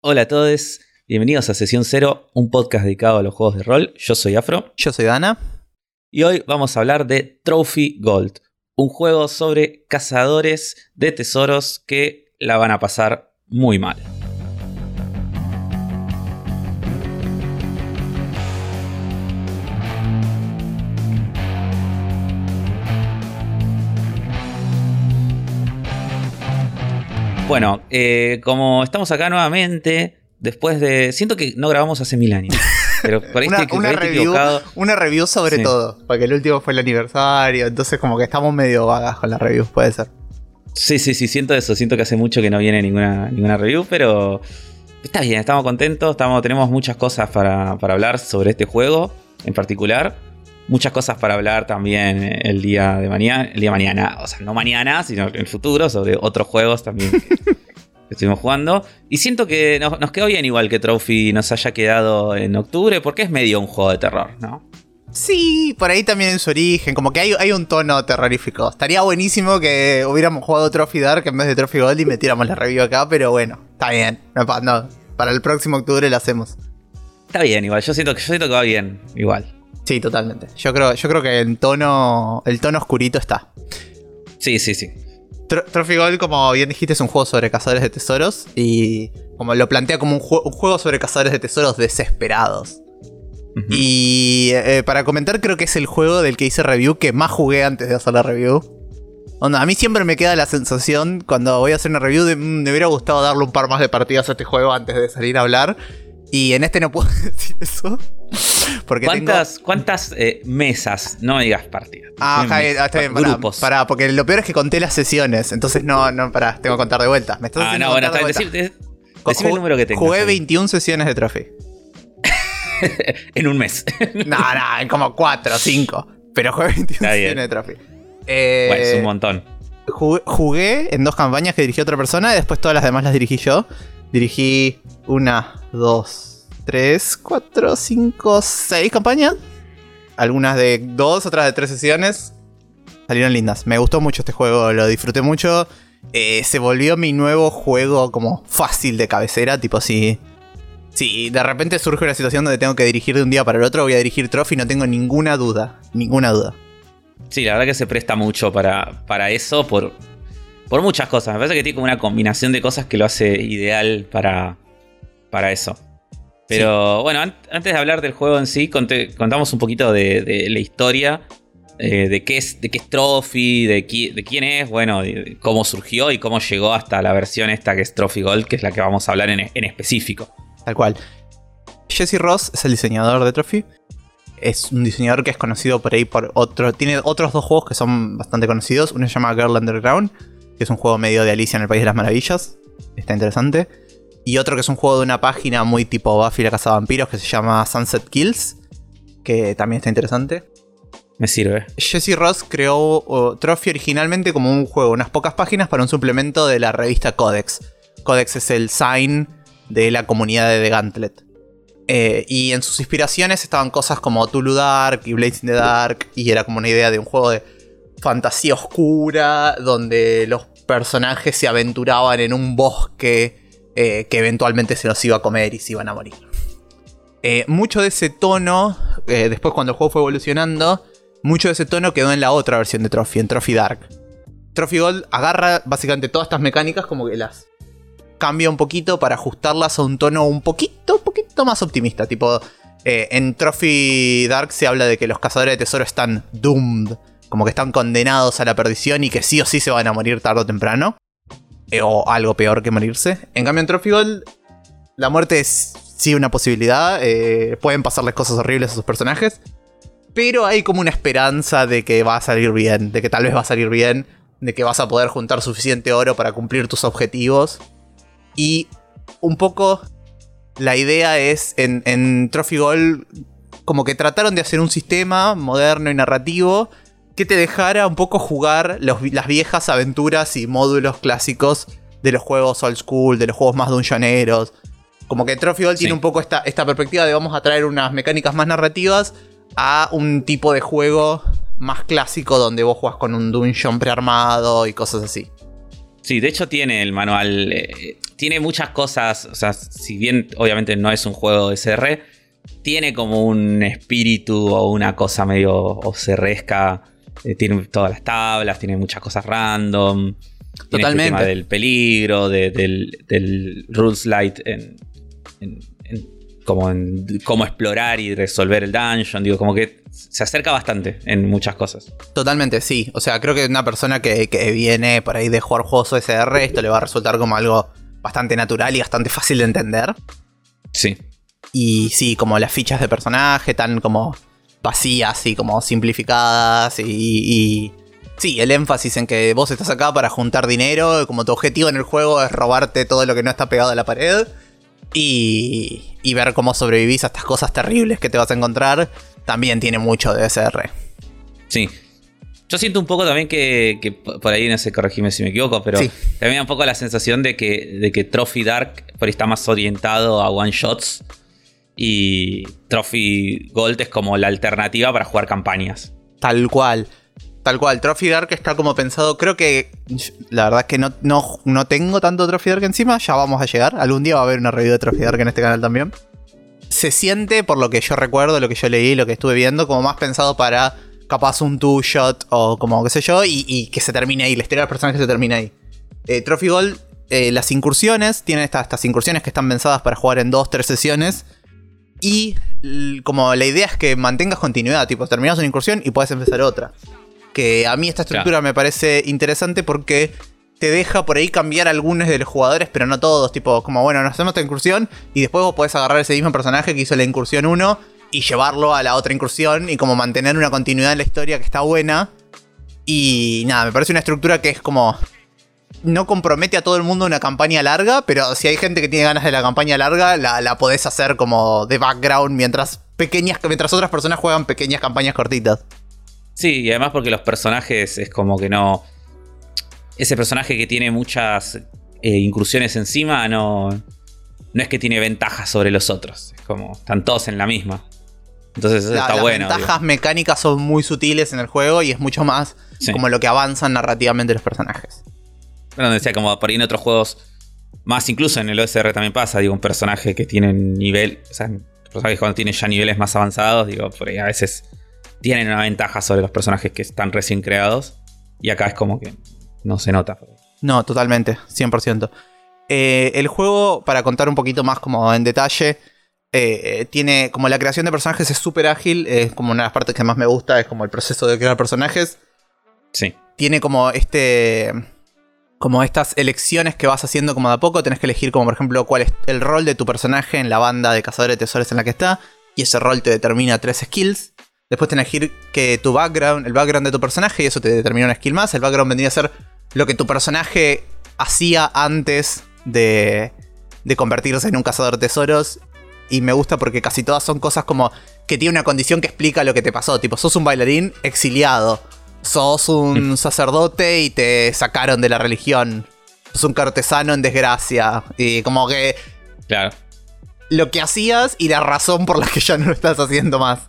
Hola a todos, bienvenidos a Sesión Cero, un podcast dedicado a los juegos de rol. Yo soy Afro. Yo soy Dana. Y hoy vamos a hablar de Trophy Gold, un juego sobre cazadores de tesoros que la van a pasar muy mal. Bueno, eh, como estamos acá nuevamente, después de. Siento que no grabamos hace mil años. Pero por ahí una, estoy- una por ahí estoy review, una review sobre Sí. todo. Porque el último fue el aniversario. Entonces, como que estamos medio vagas con las reviews, puede ser. Sí, sí, sí, siento eso. Siento que hace mucho que no viene ninguna, ninguna review, pero está bien, estamos contentos. Estamos, tenemos muchas cosas para, para hablar sobre este juego en particular. Muchas cosas para hablar también el día de mañana. El día de mañana, o sea, no mañana, sino en el futuro, sobre otros juegos también que, que estuvimos jugando. Y siento que nos, nos quedó bien igual que Trophy nos haya quedado en octubre, porque es medio un juego de terror, ¿no? Sí, por ahí también en su origen. Como que hay, hay un tono terrorífico. Estaría buenísimo que hubiéramos jugado Trophy Dark en vez de Trophy Gold y metiéramos la review acá. Pero bueno, está bien. No, no, para el próximo octubre lo hacemos. Está bien, igual. Yo siento que, yo siento que va bien, igual. Sí, totalmente. Yo creo, yo creo que el tono, el tono oscurito está. Sí, sí, sí. Tro- Trophy Gold, como bien dijiste, es un juego sobre cazadores de tesoros y como lo plantea como un, jue- un juego sobre cazadores de tesoros desesperados. Y eh, para comentar, creo que es el juego del que hice review que más jugué antes de hacer la review. Onda, a mí siempre me queda la sensación cuando voy a hacer una review de "Mm, me hubiera gustado darle un par más de partidas a este juego antes de salir a hablar. Y en este no puedo decir eso. Porque tengo- ¿Cuántas, cuántas eh, mesas? No me digas partidas. Ah, Javi, ah, está bien, pará, grupos. pará, porque lo peor es que conté las sesiones. Entonces no, no, pará, tengo que contar de vuelta. Me estás Ah, no, bueno, de decir, de- decime el número que tengas. Jugué ahí. 21 sesiones de Trophy. en un mes. No, no, en como 4 o 5. Pero jugué 21 Está bien. sesiones de Trophy. Eh, bueno, es un montón. jugué, jugué en dos campañas que dirigió otra persona y después todas las demás las dirigí yo. Dirigí una, dos, tres, cuatro, cinco, seis campañas. Algunas de dos, otras de tres sesiones. Salieron lindas. Me gustó mucho este juego, lo disfruté mucho. Eh, se volvió mi nuevo juego como fácil de cabecera, tipo si... Si de repente surge una situación donde tengo que dirigir de un día para el otro, voy a dirigir Trophy, no tengo ninguna duda. Ninguna duda. Sí, la verdad que se presta mucho para, para eso, por, por muchas cosas. Me parece que tiene como una combinación de cosas que lo hace ideal para, para eso. Pero bueno, an- antes de hablar del juego en sí, contamos un poquito de, de la historia, eh, de, qué es, de qué es Trophy, de, qui- de quién es, bueno, de cómo surgió y cómo llegó hasta la versión esta que es Trophy Gold, que es la que vamos a hablar en, en específico. Tal cual. Jesse Ross es el diseñador de Trophy. Es un diseñador que es conocido por ahí por otro. Tiene otros dos juegos que son bastante conocidos. Uno se llama Girl Underground, que es un juego medio de Alicia en el País de las Maravillas. Está interesante. Y otro que es un juego de una página muy tipo Buffy la Casa de Vampiros que se llama Sunset Kills. Que también está interesante. Me sirve. Jesse Ross creó Trophy originalmente como un juego, unas pocas páginas para un suplemento de la revista Codex. Codex es el sign de la comunidad de The Gauntlet. Eh, y en sus inspiraciones estaban cosas como Tulu Dark y Blades in the Dark. Y era como una idea de un juego de fantasía oscura, donde los personajes se aventuraban en un bosque eh, que eventualmente se los iba a comer y se iban a morir. Eh, mucho de ese tono, eh, después cuando el juego fue evolucionando, mucho de ese tono quedó en la otra versión de Trophy, en Trophy Dark. Trophy Gold agarra básicamente todas estas mecánicas como que las cambia un poquito para ajustarlas a un tono un poquito, un poquito más optimista. Tipo, en Trophy Dark se habla de que los cazadores de tesoro están doomed, como que están condenados a la perdición y que sí o sí se van a morir tarde o temprano. Eh, o algo peor que morirse. En cambio, en Trophy Gold, la muerte es sí una posibilidad. eh, pueden pasarles cosas horribles a sus personajes. Pero hay como una esperanza de que va a salir bien, de que tal vez va a salir bien, de que vas a poder juntar suficiente oro para cumplir tus objetivos. Y un poco la idea es en, en Trophy Gold como que trataron de hacer un sistema moderno y narrativo que te dejara un poco jugar los- las viejas aventuras y módulos clásicos de los juegos old school, de los juegos más dungeoneros. Como que Trophy Sí. tiene un poco esta, esta perspectiva de vamos a traer unas mecánicas más narrativas a un tipo de juego más clásico donde vos jugás con un dungeon prearmado y cosas así. Sí, de hecho tiene el manual. eh, tiene muchas cosas. O sea, si bien obviamente no es un juego de SR, tiene como un espíritu o una cosa medio OCResca. Eh, tiene todas las tablas, tiene muchas cosas random. Tiene Totalmente. Este tema del peligro, de- del, del rules light en, en- en- como en cómo explorar y resolver el dungeon. Digo, como que se acerca bastante en muchas cosas. Totalmente, sí. O sea, creo que una persona que, que viene por ahí de jugar juegos OSR, esto le va a resultar como algo bastante natural y bastante fácil de entender. Sí. Y sí, como las fichas de personaje tan como vacías y como simplificadas y, y- Sí, el énfasis en que vos estás acá para juntar dinero, como tu objetivo en el juego es robarte todo lo que no está pegado a la pared y, y ver cómo sobrevivís a estas cosas terribles que te vas a encontrar, también tiene mucho de SR. Sí. Yo siento un poco también que, por ahí, no sé, corregime si me equivoco, pero Sí. también un poco la sensación de que, de que Trophy Dark por ahí está más orientado a one shots y Trophy Gold es como la alternativa para jugar campañas. Tal cual. Tal cual. Trophy Dark está como pensado. Creo que. La verdad es que no, no, no tengo tanto Trophy Dark encima. Ya vamos a llegar. Algún día va a haber una review de Trophy Dark en este canal también. Se siente, por lo que yo recuerdo, lo que yo leí, lo que estuve viendo, como más pensado para capaz un two-shot o como qué sé yo, y, que se termine ahí. La historia del personaje se termina ahí. Eh, Trophy Gold, eh, las incursiones, tienen estas, estas incursiones que están pensadas para jugar en dos, tres sesiones. Y como la idea es que mantengas continuidad, tipo, terminas una incursión y puedes empezar otra. Que a mí esta estructura me parece interesante porque te deja por ahí cambiar algunos de los jugadores, pero no todos. Tipo, como bueno, nos hacemos esta incursión y después vos podés agarrar ese mismo personaje que hizo la incursión 1 y llevarlo a la otra incursión y como mantener una continuidad en la historia que está buena. Y nada, me parece una estructura que es como no compromete a todo el mundo una campaña larga, pero si hay gente que tiene ganas de la campaña larga, la, la podés hacer como de background mientras pequeñas, mientras otras personas juegan pequeñas campañas cortitas. Sí, y además porque los personajes es como que no. Ese personaje que tiene muchas eh, incursiones encima no. No es que tiene ventajas sobre los otros. Es como. Están todos en la misma. Entonces eso La- está las bueno. ventajas mecánicas son muy sutiles en el juego y es mucho más Sí. como lo que avanzan narrativamente los personajes. Bueno, decía, como por ahí en otros juegos, más incluso en el OSR también pasa, digo, un personaje que tiene nivel, o sea, personajes cuando tienen ya niveles más avanzados, digo, por ahí a veces tienen una ventaja sobre los personajes que están recién creados, y acá es como que no se nota. No, totalmente, 100%. Eh, el juego, para contar un poquito más como en detalle, eh, tiene como la creación de personajes es súper ágil, es como una de las partes que más me gusta, es como el proceso de crear personajes. Sí, Tiene como este... Como estas elecciones que vas haciendo como de a poco, tenés que elegir como por ejemplo cuál es el rol de tu personaje en la banda de cazadores de tesoros en la que está, y ese rol te determina tres skills. Después tenés que elegir que tu background, el background de tu personaje, y eso te determina una skill más. El background vendría a ser lo que tu personaje hacía antes de, de convertirse en un cazador de tesoros. Y me gusta porque casi todas son cosas como que tiene una condición que explica lo que te pasó. Tipo, sos un bailarín exiliado. Sos un sacerdote y te sacaron de la religión. Sos un cortesano en desgracia. Y como que claro. lo que hacías y la razón por la que ya no lo estás haciendo más.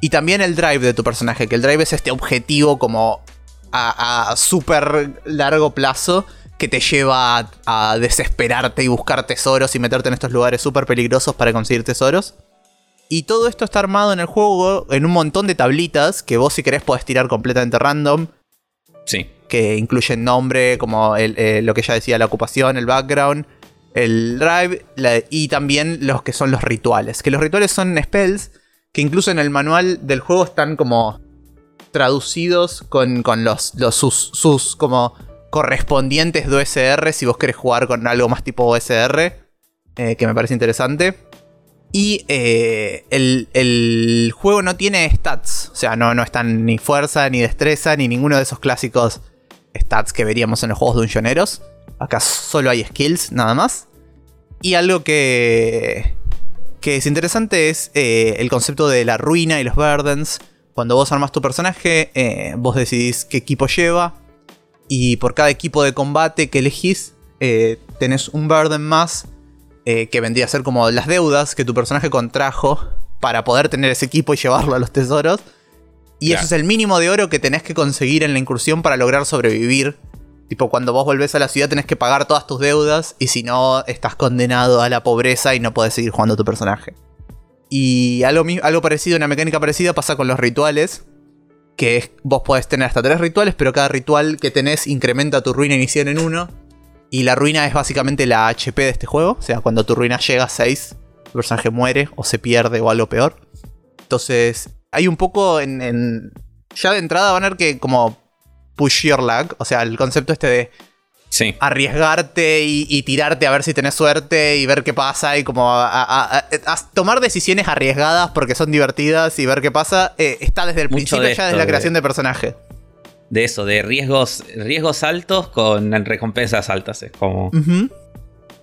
Y también el drive de tu personaje, que el drive es este objetivo como a, a súper largo plazo que te lleva a, a desesperarte y buscar tesoros y meterte en estos lugares súper peligrosos para conseguir tesoros. Y todo esto está armado en el juego en un montón de tablitas que vos si querés podés tirar completamente random Sí, que incluyen nombre, como el- eh, lo que ya decía, la ocupación, el background, el drive la- y también los que son los rituales. Que los rituales son spells que incluso en el manual del juego están como traducidos con, con los, los sus, sus como correspondientes de OSR si vos querés jugar con algo más tipo OSR, eh, que me parece interesante. Y eh, el, el juego no tiene stats. O sea, no, no están ni fuerza, ni destreza, ni ninguno de esos clásicos stats que veríamos en los juegos dungeoneros. Acá solo hay skills, nada más. Y algo que, que es interesante es eh, el concepto de la ruina y los burdens. Cuando vos armas tu personaje, eh, vos decidís qué equipo lleva. Y por cada equipo de combate que elegís, tenés un burden más eh, que vendría a ser como las deudas que tu personaje contrajo para poder tener ese equipo y llevarlo a los tesoros. Y Claro. eso es el mínimo de oro que tenés que conseguir en la incursión para lograr sobrevivir. Tipo, cuando vos volvés a la ciudad tenés que pagar todas tus deudas y si no, estás condenado a la pobreza y no podés seguir jugando tu personaje. Y algo, algo parecido, una mecánica parecida pasa con los rituales, que vos podés tener hasta tres rituales, pero cada ritual que tenés incrementa tu ruina inicial en uno. Y la ruina es básicamente la HP de este juego, o sea, cuando tu ruina llega a 6, tu personaje muere o se pierde o algo peor. Entonces, hay un poco en, ya de entrada van a ver que como push your luck, o sea, el concepto este de arriesgarte y, tirarte a ver si tenés suerte y ver qué pasa y como a, tomar decisiones arriesgadas porque son divertidas y ver qué pasa, eh, está desde el principio ya desde la creación de, personaje. De eso, de riesgos, riesgos altos con recompensas altas, es como...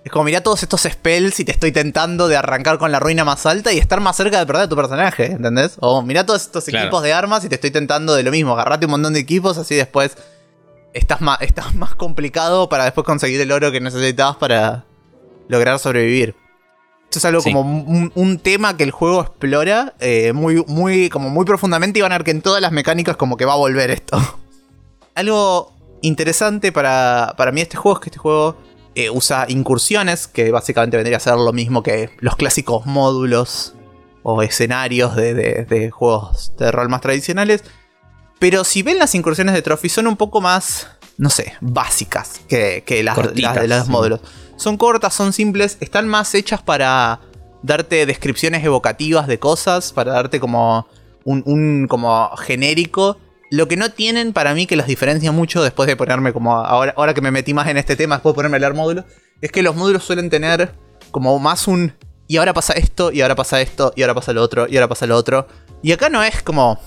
Es como, mira todos estos spells y te estoy tentando de arrancar con la ruina más alta y estar más cerca de perder a tu personaje, ¿entendés? O mira todos estos equipos de armas y te estoy tentando de lo mismo, agarrate un montón de equipos así después estás más, estás más complicado para después conseguir el oro que necesitabas para lograr sobrevivir. Esto es algo como un, tema que el juego explora eh, muy, muy, como muy profundamente y van a ver que en todas las mecánicas como que va a volver esto. algo interesante para, para mí este juego es que este juego eh, usa incursiones, que básicamente vendría a ser lo mismo que los clásicos módulos o escenarios de, juegos de rol más tradicionales. Pero si ven las incursiones de Trophy son un poco más, no sé, básicas que, las, de los módulos. Son cortas, son simples, están más hechas para darte descripciones evocativas de cosas, para darte como un, un como genérico lo que no tienen para mí que los diferencia mucho después de ponerme como ahora, ahora que me metí más en este tema, después de ponerme a leer módulos, es que los módulos suelen tener como más un y ahora pasa esto, y ahora pasa esto, y ahora pasa lo otro, y ahora pasa lo otro. Y acá no es como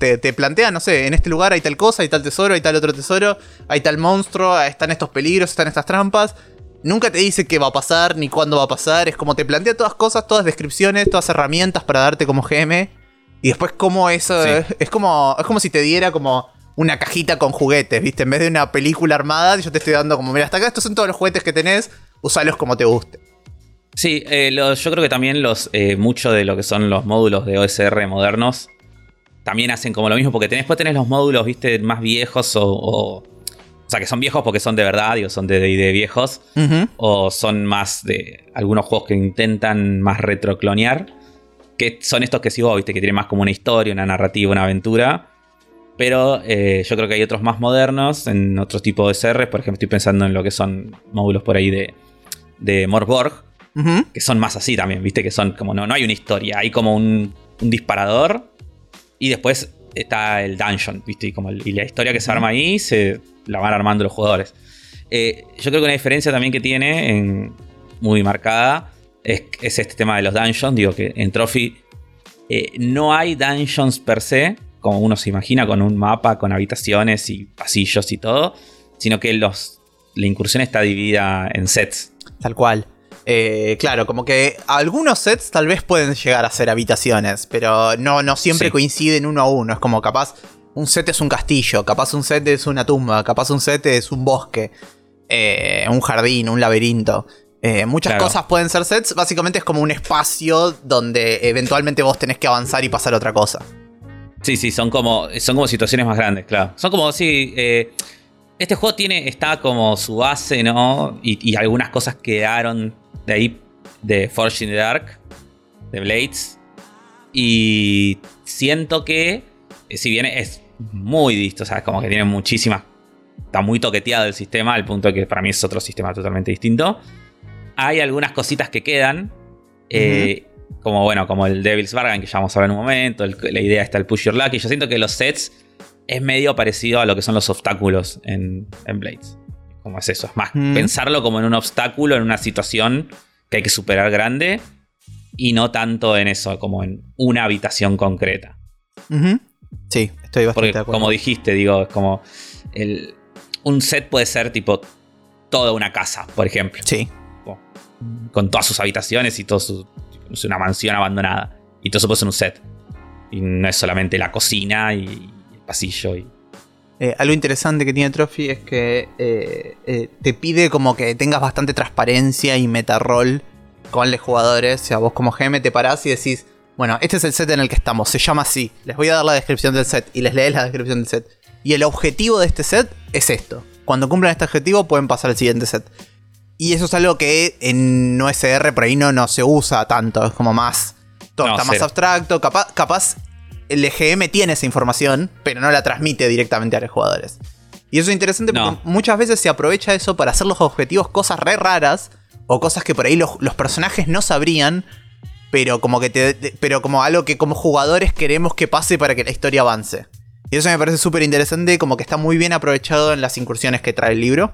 te, te plantea, no sé, en este lugar hay tal cosa, hay tal tesoro, hay tal otro tesoro, hay tal monstruo, están estos peligros, están estas trampas. Nunca te dice qué va a pasar ni cuándo va a pasar. Es como te plantea todas cosas, todas descripciones, todas herramientas para darte como GM. Y después como eso es, como es como si te diera como una cajita con juguetes, ¿viste? En vez de una película armada, yo te estoy dando como, mira, hasta acá estos son todos los juguetes que tenés, usalos como te guste. Sí, eh, yo creo que también los eh, mucho de lo que son los módulos de OSR modernos también hacen como lo mismo, porque tenés, después tenés los módulos, viste, más viejos o, o, sea, que son viejos porque son de verdad, digo, son de, de, viejos, o son más de algunos juegos que intentan más retroclonear que son estos que vos, viste, que tienen más como una historia, una narrativa, una aventura. Pero eh, yo creo que hay otros más modernos, en otros tipos de CR. Por ejemplo, estoy pensando en lo que son módulos por ahí de, de Morborg, que son más así también, viste, que son como no, no hay una historia, hay como un, disparador y después está el dungeon, viste, y, como y la historia que se arma ahí se la van armando los jugadores. Eh, yo creo que una diferencia también que tiene, muy marcada, es, este tema de los dungeons. Digo que en Trophy eh, no hay dungeons per se, como uno se imagina, con un mapa, con habitaciones y pasillos y todo, sino que los, la incursión está dividida en sets. Tal cual. Eh, claro, como que algunos sets tal vez pueden llegar a ser habitaciones, pero no, no siempre coinciden uno a uno. Es como capaz un set es un castillo, capaz un set es una tumba, capaz un set es un bosque, eh, un jardín, un laberinto. Eh, muchas cosas pueden ser sets, básicamente es como un espacio donde eventualmente vos tenés que avanzar y pasar otra cosa. Sí, sí, son como, son como situaciones más grandes, claro. Son como, sí, eh, este juego tiene, está como su base, ¿no? Y, algunas cosas quedaron de ahí, de Forge in the Dark, de Blades. Y siento que, eh, si bien es muy distinto, o sea, como que tiene muchísimas, está muy toqueteado el sistema, al punto de que para mí es otro sistema totalmente distinto hay algunas cositas que quedan. Eh, como bueno, como el Devil's Bargain, que ya vamos a ver en un momento. la idea está el Push Your Luck. Y yo siento que los sets es medio parecido a lo que son los obstáculos en, Blades. Como es eso. Es más, pensarlo como en un obstáculo, en una situación que hay que superar grande. Y no tanto en eso, como en una habitación concreta. Sí, estoy bastante de acuerdo. Como dijiste, digo, es como. un set puede ser tipo toda una casa, por ejemplo. Sí con todas sus habitaciones y todo su. una mansión abandonada. Y todo eso ser un set. Y no es solamente la cocina y el pasillo. Y... Eh, algo interesante que tiene Trophy es que eh, eh, te pide como que tengas bastante transparencia y meta rol con los jugadores. O sea, vos como GM te parás y decís, bueno, este es el set en el que estamos, se llama así. Les voy a dar la descripción del set y les lees la descripción del set. Y el objetivo de este set es esto. Cuando cumplan este objetivo pueden pasar al siguiente set. Y eso es algo que en OSR por ahí no, no se usa tanto, es como más... Todo No, está más abstracto, capaz, capaz el EGM tiene esa información, pero no la transmite directamente a los jugadores. Y eso es interesante porque No. muchas veces se aprovecha eso para hacer los objetivos cosas re raras o cosas que por ahí los, los personajes no sabrían, pero como que te, te- pero como algo que como jugadores queremos que pase para que la historia avance. Y eso me parece súper interesante, como que está muy bien aprovechado en las incursiones que trae el libro.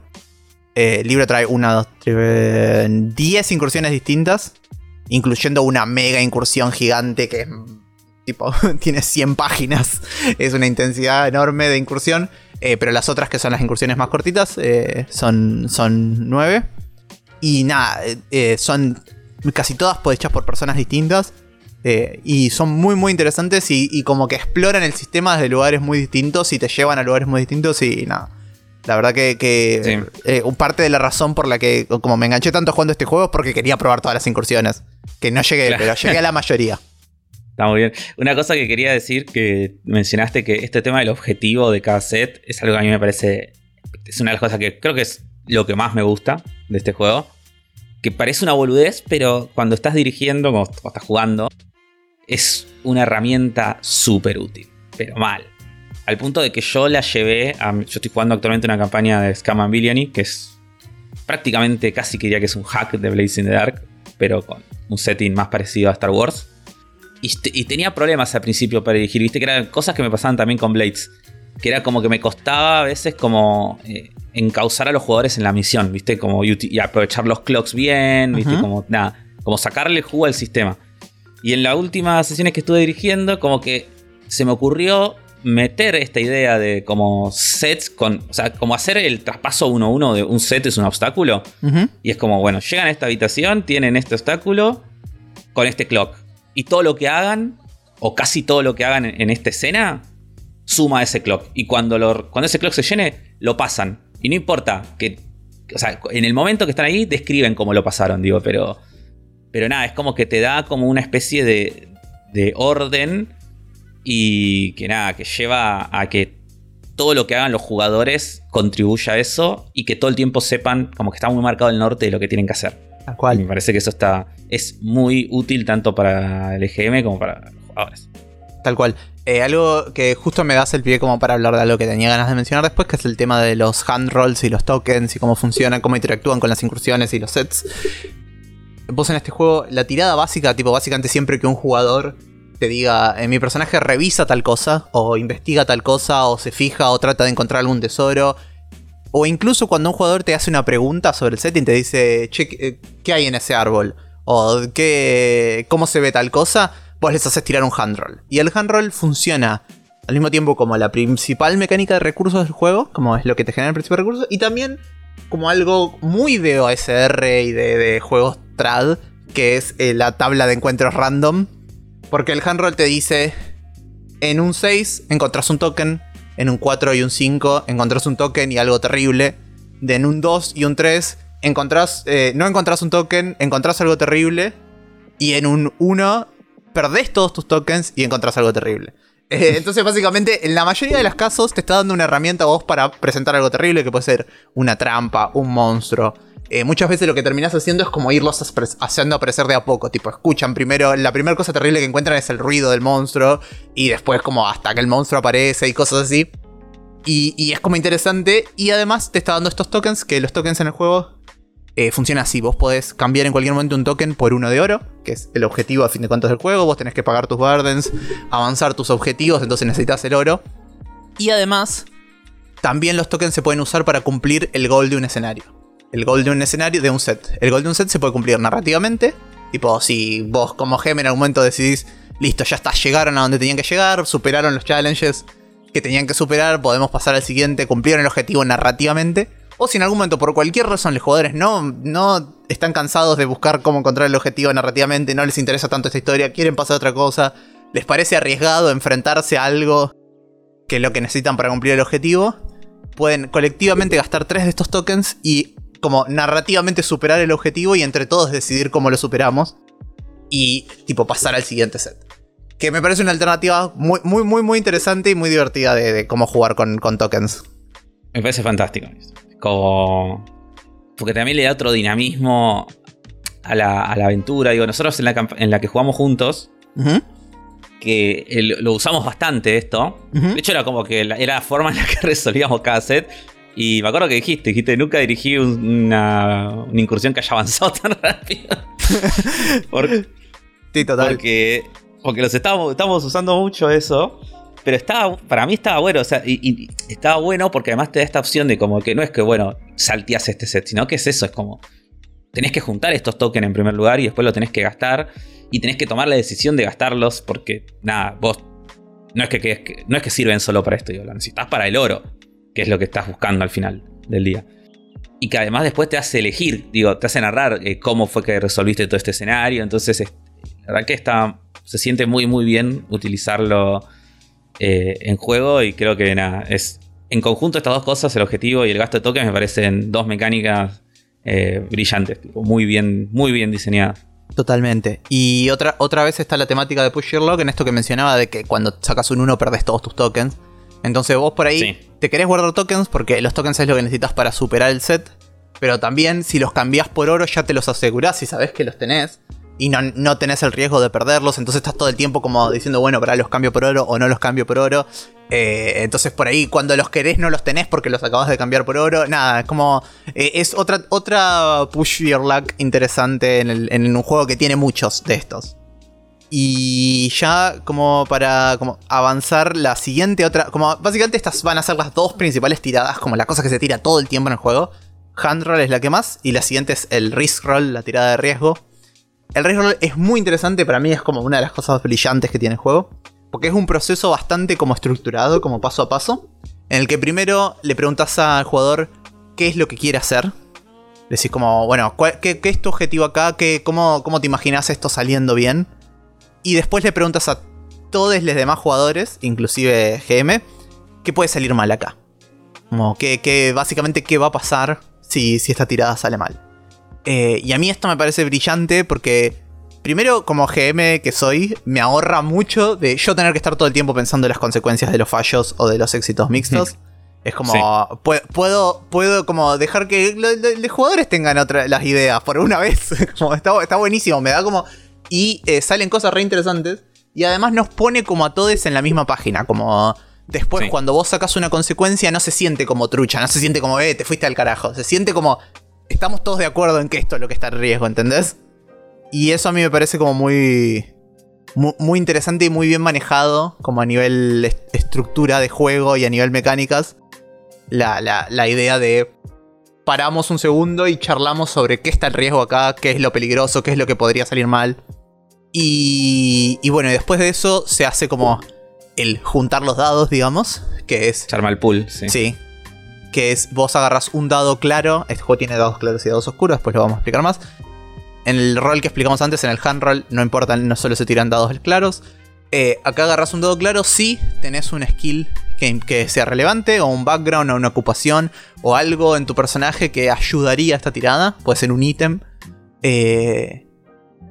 Eh, el libro trae una, dos, tres, 10 incursiones distintas, incluyendo una mega incursión gigante que es tipo, tiene 100 páginas. Es una intensidad enorme de incursión. eh, pero las otras que son las incursiones más cortitas eh, son, son 9. Y nada, eh, eh, son casi todas hechas por personas distintas. eh, y son muy muy interesantes y como que exploran el sistema desde lugares muy distintos y te llevan a lugares muy distintos y nada. La verdad que, que, Sí. eh, parte de la razón por la que como me enganché tanto jugando este juego es porque quería probar todas las incursiones. Que no llegué, Claro. pero llegué a la mayoría. Está muy bien. Una cosa que quería decir, que mencionaste que este tema del objetivo de cada set es algo que a mí me parece. Es una de las cosas que creo que es lo que más me gusta de este juego. Que parece una boludez, pero cuando estás dirigiendo, cuando cuando estás jugando, es una herramienta súper útil. Pero mal. Al punto de que yo la llevé a. Yo estoy jugando actualmente una campaña de Scam and Villainy, que es prácticamente casi que diría que es un hack de Blaze in the Dark, pero con un setting más parecido a Star Wars. Y, te- y tenía problemas al principio para dirigir, viste, que eran cosas que me pasaban también con Blades. Que era como que me costaba a veces como eh, encauzar a los jugadores en la misión, viste, como y, aprovechar los clocks bien, viste, como nada, como sacarle jugo al sistema. Y en las últimas sesiones que estuve dirigiendo, como que se me ocurrió meter esta idea de como sets con, o sea, como hacer el traspaso uno a uno de un set es un obstáculo. Y es como, bueno, llegan a esta habitación, tienen este obstáculo con este clock. Y todo lo que hagan, o casi todo lo que hagan en, en esta escena, suma a ese clock. Y cuando, lo- cuando ese clock se llene, lo pasan. Y no importa que. O sea, en el momento que están ahí, describen cómo lo pasaron, digo, pero. Pero nada, es como que te da como una especie de, de orden. Y que nada, que lleva a que todo lo que hagan los jugadores contribuya a eso y que todo el tiempo sepan como que está muy marcado el norte de lo que tienen que hacer. Tal Y cual. me parece que eso está es muy útil tanto para el EGM como para los jugadores. Tal cual. Eh, algo que justo me das el pie como para hablar de algo que tenía ganas de mencionar después, que es el tema de los hand rolls y los tokens y cómo funcionan, cómo interactúan con las incursiones y los sets. Vos en este juego, la tirada básica, tipo básicamente siempre que un jugador te diga, eh, mi personaje revisa tal cosa, o investiga tal cosa, o se fija, o trata de encontrar algún tesoro, o incluso cuando un jugador te hace una pregunta sobre el setting, te dice, che, eh, ¿qué hay en ese árbol? O ¿qué, ¿cómo se ve tal cosa? Vos les haces tirar un hand roll. Y el hand roll funciona al mismo tiempo como la principal mecánica de recursos del juego, como es lo que te genera el principal recurso, y también como algo muy de OSR y de, de juegos trad, que es eh, la tabla de encuentros random. Porque el hand roll te dice, en un 6 encontrás un token, en un 4 y un 5 encontrás un token y algo terrible, de en un 2 y un 3 encontrás, eh, no encontrás un token, encontrás algo terrible, y en un 1 perdés todos tus tokens y encontrás algo terrible. Eh, entonces, básicamente, en la mayoría de los casos te está dando una herramienta a vos para presentar algo terrible, que puede ser una trampa, un monstruo. Eh, muchas veces lo que terminás haciendo es como irlos haciendo aparecer de a poco. Tipo, escuchan primero, la primera cosa terrible que encuentran es el ruido del monstruo, y después, como hasta que el monstruo aparece y cosas así. Y, y es como interesante, y además te está dando estos tokens, que los tokens en el juego eh, funciona así. Vos podés cambiar en cualquier momento un token por uno de oro, que es el objetivo a fin de cuentas del juego. Vos tenés que pagar tus burdens, avanzar tus objetivos, entonces necesitas el oro. Y además, también los tokens se pueden usar para cumplir el goal de un escenario. El goal de un escenario, de un set. El goal de un set se puede cumplir narrativamente. Tipo, si vos como GM en algún momento decidís, listo, ya está, llegaron a donde tenían que llegar, superaron los challenges que tenían que superar, podemos pasar al siguiente, cumplieron el objetivo narrativamente. O si en algún momento, por cualquier razón, los jugadores no, no están cansados de buscar cómo encontrar el objetivo narrativamente, no les interesa tanto esta historia, quieren pasar a otra cosa, les parece arriesgado enfrentarse a algo que es lo que necesitan para cumplir el objetivo, pueden colectivamente gastar tres de estos tokens y como narrativamente superar el objetivo y entre todos decidir cómo lo superamos y tipo pasar al siguiente set. Que me parece una alternativa muy, muy, muy, muy interesante y muy divertida de, de cómo jugar con, con tokens. Me parece fantástico. Como. Porque también le da otro dinamismo a la, aventura. Digo, nosotros en la, en la que jugamos juntos, que lo usamos bastante esto. De hecho, era como que era la forma en la que resolvíamos cada set. Y me acuerdo que dijiste, dijiste, nunca dirigí una, incursión que haya avanzado tan rápido. sí, total. Porque, porque los estábamos, estábamos usando mucho eso. Pero estaba, para mí estaba bueno, o sea, y, estaba bueno porque además te da esta opción de como que no es que, bueno, salteas este set, sino que es eso, es como, tenés que juntar estos tokens en primer lugar y después lo tenés que gastar y tenés que tomar la decisión de gastarlos porque, nada, vos no es que, no es que sirven solo para esto, digo, lo necesitas para el oro, que es lo que estás buscando al final del día. Y que además después te hace elegir, digo, te hace narrar eh, cómo fue que resolviste todo este escenario. Entonces, la verdad que está, se siente muy, muy bien utilizarlo eh, en juego y creo que nada, es en conjunto estas dos cosas, el objetivo y el gasto de tokens me parecen dos mecánicas eh, brillantes, muy bien, muy bien diseñadas. Totalmente. Y otra, otra vez está la temática de Push Your en esto que mencionaba de que cuando sacas un 1 perdés todos tus tokens. Entonces vos por ahí te querés guardar tokens porque los tokens es lo que necesitas para superar el set. Pero también si los cambias por oro ya te los asegurás y sabes que los tenés y no, no, tenés el riesgo de perderlos, entonces estás todo el tiempo como diciendo, bueno, para los cambio por oro o no los cambio por oro. Eh, entonces por ahí cuando los querés no los tenés porque los acabas de cambiar por oro. Nada, es como... Eh, es otra, otra push your luck interesante en, un juego que tiene muchos de estos. Y ya como para como avanzar la siguiente otra... Como básicamente estas van a ser las dos principales tiradas, como la cosa que se tira todo el tiempo en el juego. Hand roll es la que más y la siguiente es el risk roll, la tirada de riesgo. El Race es muy interesante, para mí es como una de las cosas brillantes que tiene el juego. Porque es un proceso bastante como estructurado, como paso a paso. En el que primero le preguntas al jugador qué es lo que quiere hacer. Decís como, bueno, qué, es tu objetivo acá? ¿Qué, cómo, ¿Cómo te imaginas esto saliendo bien? Y después le preguntas a todos los demás jugadores, inclusive GM, qué puede salir mal acá. Como que, básicamente qué va a pasar si, si esta tirada sale mal. Eh, y a mí esto me parece brillante porque, primero, como GM que soy, me ahorra mucho de yo tener que estar todo el tiempo pensando en las consecuencias de los fallos o de los éxitos mixtos. Es como, puedo, puedo como dejar que los jugadores tengan otra, las ideas por una vez. como está, está, buenísimo, me da como... Y eh, salen cosas re interesantes. Y además nos pone como a todos en la misma página. Como después cuando vos sacas una consecuencia no se siente como trucha, no se siente como, eh, te fuiste al carajo. Se siente como, estamos todos de acuerdo en que esto es lo que está en riesgo, ¿entendés? Y eso a mí me parece como muy, muy, interesante y muy bien manejado, como a nivel estructura de juego y a nivel mecánicas. La, la, idea de paramos un segundo y charlamos sobre qué está en riesgo acá, qué es lo peligroso, qué es lo que podría salir mal. Y, y bueno, después de eso se hace como el juntar los dados, digamos, que es... Charma el pool, sí. Sí, que es vos agarras un dado claro, este juego tiene dados claros y dados oscuros, después lo vamos a explicar más. En el rol que explicamos antes, en el hand roll, no importa, no solo se tiran dados claros. Eh, acá agarras un dado claro si tenés un skill que, sea relevante, o un background, o una ocupación, o algo en tu personaje que ayudaría a esta tirada. Puede ser un ítem. Eh,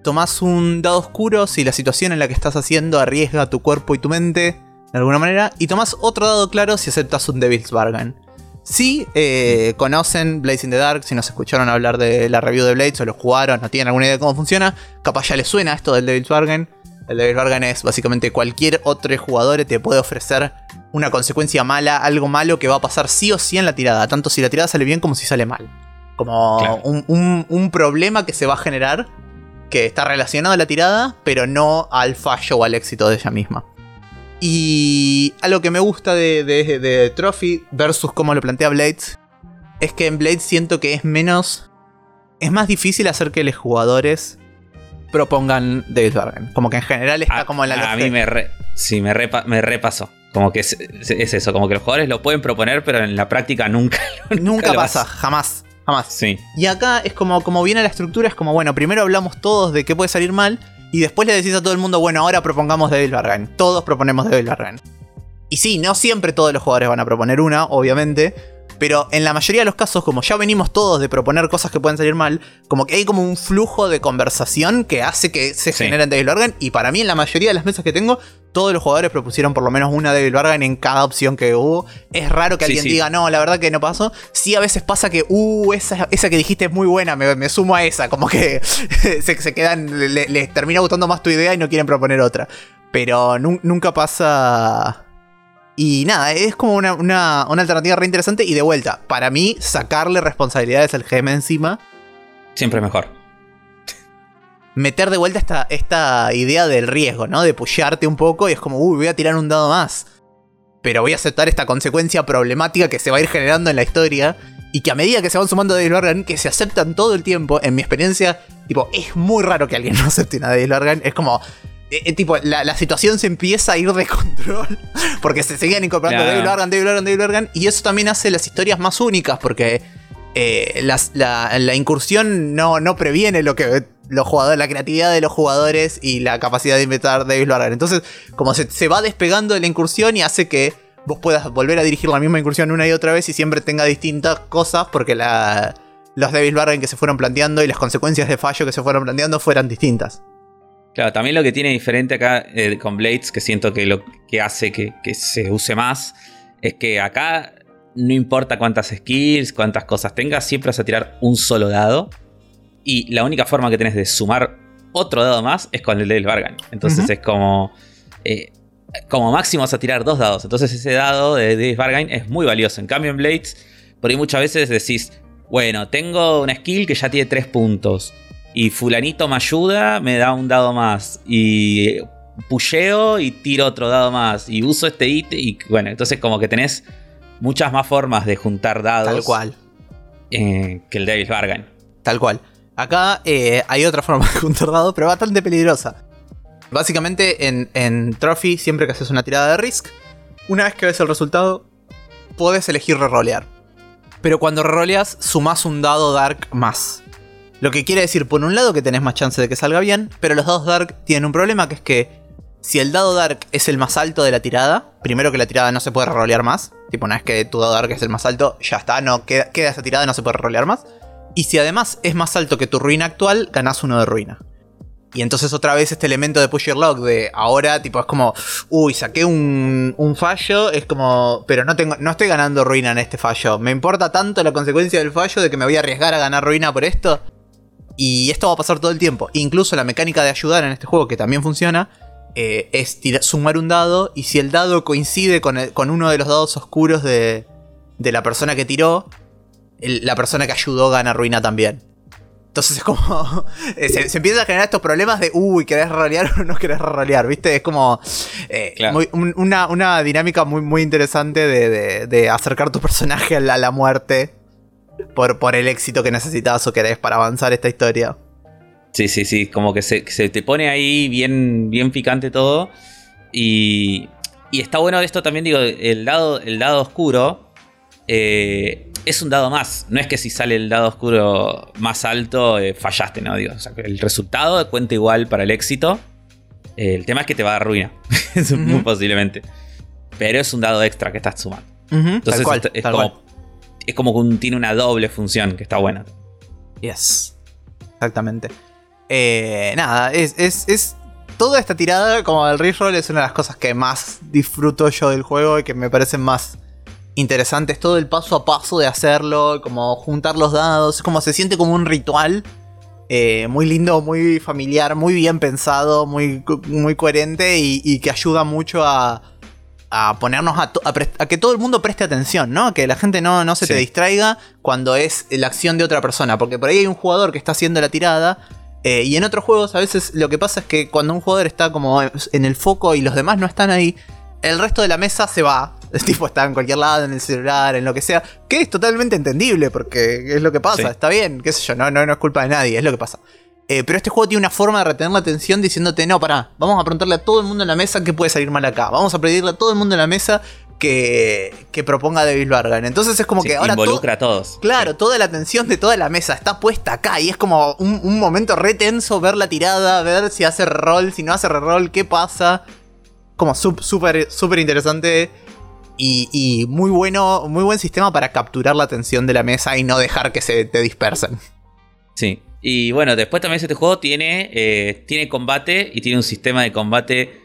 tomás un dado oscuro si la situación en la que estás haciendo arriesga tu cuerpo y tu mente de alguna manera. Y tomás otro dado claro si aceptas un Devil's Bargain. Si eh, conocen Blaze in the Dark, si nos escucharon hablar de la review de Blades o lo jugaron, no tienen alguna idea de cómo funciona, capaz ya les suena esto del Devil's Bargain. El Devil's Bargain es básicamente cualquier otro jugador te puede ofrecer una consecuencia mala, algo malo que va a pasar sí o sí en la tirada, tanto si la tirada sale bien como si sale mal. Como un, un problema que se va a generar que está relacionado a la tirada, pero no al fallo o al éxito de ella misma. Y algo que me gusta de, Trophy versus cómo lo plantea Blades es que en Blades siento que es menos. Es más difícil hacer que los jugadores propongan David Bargain. Como que en general está como en la. A mí me, sí, me, me repasó. Como que es, eso, como que los jugadores lo pueden proponer, pero en la práctica nunca. Nunca, pasa, jamás. Jamás. Sí. Y acá es como, como viene la estructura, es como, bueno, primero hablamos todos de qué puede salir mal y después le decís a todo el mundo, bueno, ahora propongamos Devil Bargain. Todos proponemos Devil Bargain. Y sí, no siempre todos los jugadores van a proponer una, obviamente. Pero en la mayoría de los casos, como ya venimos todos de proponer cosas que pueden salir mal, como que hay como un flujo de conversación que hace que se generen Devil Bargain. Y para mí, en la mayoría de las mesas que tengo, todos los jugadores propusieron por lo menos una Devil Bargain en cada opción que hubo. Es raro que Sí, alguien sí. diga, no, la verdad que no pasó. Sí, a veces pasa que, uh, esa, esa que dijiste es muy buena, me, me sumo a esa. Como que se, se quedan, le- les termina gustando más tu idea y no quieren proponer otra. Pero nu- nunca pasa. Y nada, es como una, una- una alternativa re interesante. Y de vuelta, para mí, sacarle responsabilidades al GM encima Siempre mejor. meter de vuelta esta, esta idea del riesgo, ¿no? De pushearte un poco y es como, uy, voy a tirar un dado más. Pero voy a aceptar esta consecuencia problemática que se va a ir generando en la historia. Y que a medida que se van sumando Devil Bargain, que se aceptan todo el tiempo, en mi experiencia, tipo, es muy raro que alguien no acepte una Bargain. Es como, eh, eh, tipo, la, la situación se empieza a ir de control. Porque se seguían incorporando Claro. Devil Bargain, Devil Bargain, Devil Bargain. Y eso también hace las historias más únicas, porque eh, las- la, la incursión no, no previene lo que los jugadores, la creatividad de los jugadores y la capacidad de inventar Devil Bargain. Entonces, como se, se va despegando de la incursión y hace que vos puedas volver a dirigir la misma incursión una y otra vez y siempre tenga distintas cosas porque la, los Devil Bargain que se fueron planteando y las consecuencias de fallo que se fueron planteando fueran distintas. Claro, también lo que tiene diferente acá eh, con Blades, que siento que lo que hace que, que se use más, es que acá no importa cuántas skills, cuántas cosas tengas, siempre vas a tirar un solo dado. Y la única forma que tenés de sumar otro dado más es con el del Bargain. Entonces es como. eh, como máximo vas a tirar dos dados. Entonces ese dado de Bargain es muy valioso. En cambio en Blades, por ahí muchas veces decís, bueno, tengo una skill que ya tiene tres puntos. Y fulanito me ayuda, me da un dado más. Y pusheo y tiro otro dado más. Y uso este ítem. Y bueno, entonces como que tenés muchas más formas de juntar dados. Tal cual. eh, que el Davis Bargain. Tal cual. Acá eh, hay otra forma de juntar dados, pero bastante peligrosa. Básicamente, en, en Trophy, siempre que haces una tirada de Risk, una vez que ves el resultado, puedes elegir rerolear. Pero cuando reroleas, sumás un dado Dark más. Lo que quiere decir, por un lado, que tenés más chance de que salga bien, pero los dados Dark tienen un problema, que es que si el dado Dark es el más alto de la tirada, primero que la tirada no se puede rerolear más. Tipo, una vez que tu dado Dark es el más alto, ya está, no queda, queda esa tirada, no se puede rerolear más. Y si además es más alto que tu ruina actual, ganás uno de ruina. Y entonces otra vez este elemento de push your luck de ahora, tipo, es como, uy, saqué un, un fallo, es como, pero no, tengo, no estoy ganando ruina en este fallo. Me importa tanto la consecuencia del fallo de que me voy a arriesgar a ganar ruina por esto. Y esto va a pasar todo el tiempo. Incluso la mecánica de ayudar en este juego, que también funciona, eh, es sumar un dado. Y si el dado coincide con, el- con uno de los dados oscuros de, de la persona que tiró, el- la persona que ayudó gana ruina también. Entonces es como. eh, se, se empiezan a generar estos problemas de. Uy, ¿querés rolear o no querés rolear? ¿Viste? Es como. eh, Claro. muy- un- una, una dinámica muy, muy interesante de, de- de acercar tu personaje a la, a la muerte. Por, por el éxito que necesitas o querés para avanzar esta historia. Sí, sí, sí, como que se, te pone ahí bien, bien picante todo. Y, y está bueno esto también, digo, el dado, el dado oscuro eh, es un dado más. No es que si sale el dado oscuro más alto, eh, fallaste, ¿no? Digo, o sea, el resultado cuenta igual para el éxito. Eh, el tema es que te va a dar ruina, muy posiblemente. Pero es un dado extra que estás sumando. Entonces tal cual, es, es tal como, cual. Es como que tiene una doble función que está buena. Yes. Exactamente. Eh, nada, es, es, es- Toda esta tirada, como el reroll, es una de las cosas que más disfruto yo del juego y que me parecen más interesantes. Todo el paso a paso de hacerlo, como juntar los dados, como se siente como un ritual. eh, muy lindo, muy familiar, muy bien pensado, muy, muy coherente y que ayuda mucho a, a ponernos a, a que todo el mundo preste atención, ¿no? Que la gente no, no se te distraiga cuando es la acción de otra persona. Porque por ahí hay un jugador que está haciendo la tirada. eh, y en otros juegos a veces lo que pasa es que cuando un jugador está como en el foco y los demás no están ahí, el resto de la mesa se va. El tipo está en cualquier lado, en el celular, en lo que sea. Que es totalmente entendible porque es lo que pasa. Sí. Está bien, qué sé yo, no, no, no es culpa de nadie, es lo que pasa. Eh, pero este juego tiene una forma de retener la atención diciéndote, no, pará, vamos a preguntarle a todo el mundo en la mesa qué puede salir mal acá. Vamos a pedirle a todo el mundo en la mesa que, que proponga Devil Bargain. Entonces es como Sí, que ahora... to- involucra a todos. Claro, toda la atención de toda la mesa está puesta acá y es como un, un momento re tenso ver la tirada, ver si hace reroll, si no hace reroll, qué pasa. Como súper interesante y, y muy bueno, muy buen sistema para capturar la atención de la mesa y no dejar que se te dispersen. Sí. Y bueno, después también este juego tiene, eh, tiene combate y tiene un sistema de combate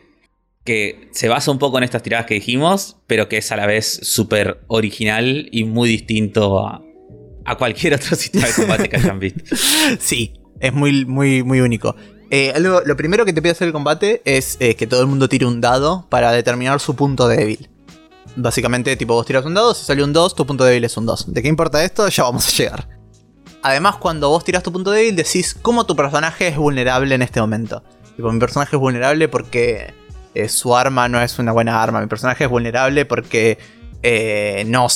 que se basa un poco en estas tiradas que dijimos, pero que es a la vez súper original y muy distinto a, a cualquier otro sistema de combate que hayan visto. Sí, es muy, muy, muy único. Eh, lo, primero que te pide hacer el combate es eh, que todo el mundo tire un dado para determinar su punto débil. Básicamente, tipo, vos tiras un dado, si sale un 2, tu punto débil es un 2. ¿De qué importa esto? Ya vamos a llegar. Además, cuando vos tiras tu punto débil, decís cómo tu personaje es vulnerable en este momento. Tipo, mi personaje es vulnerable porque eh, su arma no es una buena arma. Mi personaje es vulnerable porque eh, no,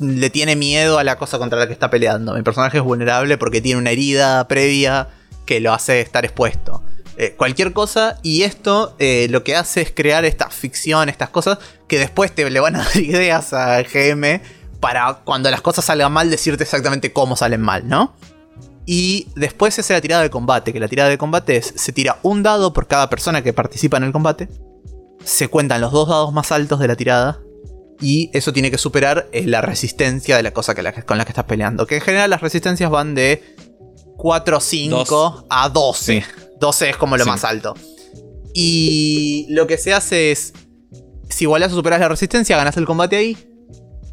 le tiene miedo a la cosa contra la que está peleando. Mi personaje es vulnerable porque tiene una herida previa que lo hace estar expuesto. Eh, cualquier cosa y esto lo que hace es crear esta ficción, estas cosas que después te le van a dar ideas a GM para cuando las cosas salgan mal decirte exactamente cómo salen mal, ¿no? Y después es la tirada de combate, que la tirada de combate es, se tira un dado por cada persona que participa en el combate, se cuentan los dos dados más altos de la tirada, y eso tiene que superar eh, la resistencia de la cosa que con la que estás peleando. Que en general las resistencias van de 4 o 5 a 12. 12 es como lo más alto. Y lo que se hace es, si igualas o superas la resistencia, ganas el combate ahí.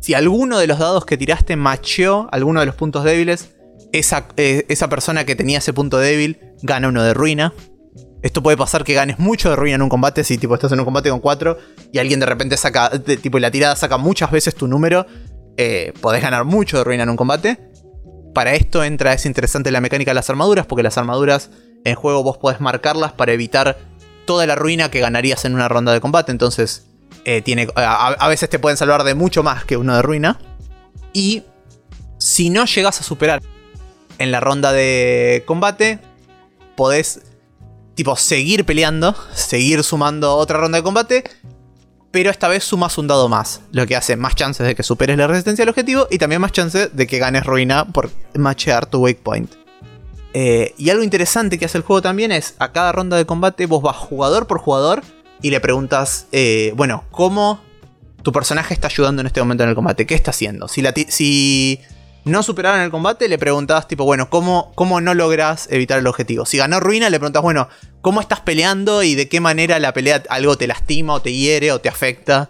Si alguno de los dados que tiraste macheó alguno de los puntos débiles, esa, eh, esa persona que tenía ese punto débil gana uno de ruina. Esto puede pasar que ganes mucho de ruina en un combate. Si tipo estás en un combate con 4 y alguien de repente saca. tipo, la tirada saca muchas veces tu número. Eh, podés ganar mucho de ruina en un combate. Para esto entra, es interesante la mecánica de las armaduras, porque las armaduras en juego vos podés marcarlas para evitar toda la ruina que ganarías en una ronda de combate. Entonces, eh, tiene, a, veces te pueden salvar de mucho más que uno de ruina. Y si no llegas a superar en la ronda de combate, podés tipo seguir peleando, seguir sumando otra ronda de combate, pero esta vez sumas un dado más, lo que hace más chances de que superes la resistencia al objetivo y también más chances de que ganes ruina por machear tu wake point. Eh, y algo interesante que hace el juego también es, a cada ronda de combate vos vas jugador por jugador y le preguntas, eh, bueno, ¿cómo tu personaje está ayudando en este momento en el combate? ¿Qué está haciendo? Si, no superaron el combate, le preguntabas tipo, bueno, ¿cómo, ¿cómo no logras evitar el objetivo? Si ganó Ruina, le preguntas, bueno, ¿cómo estás peleando y de qué manera la pelea algo te lastima o te hiere o te afecta?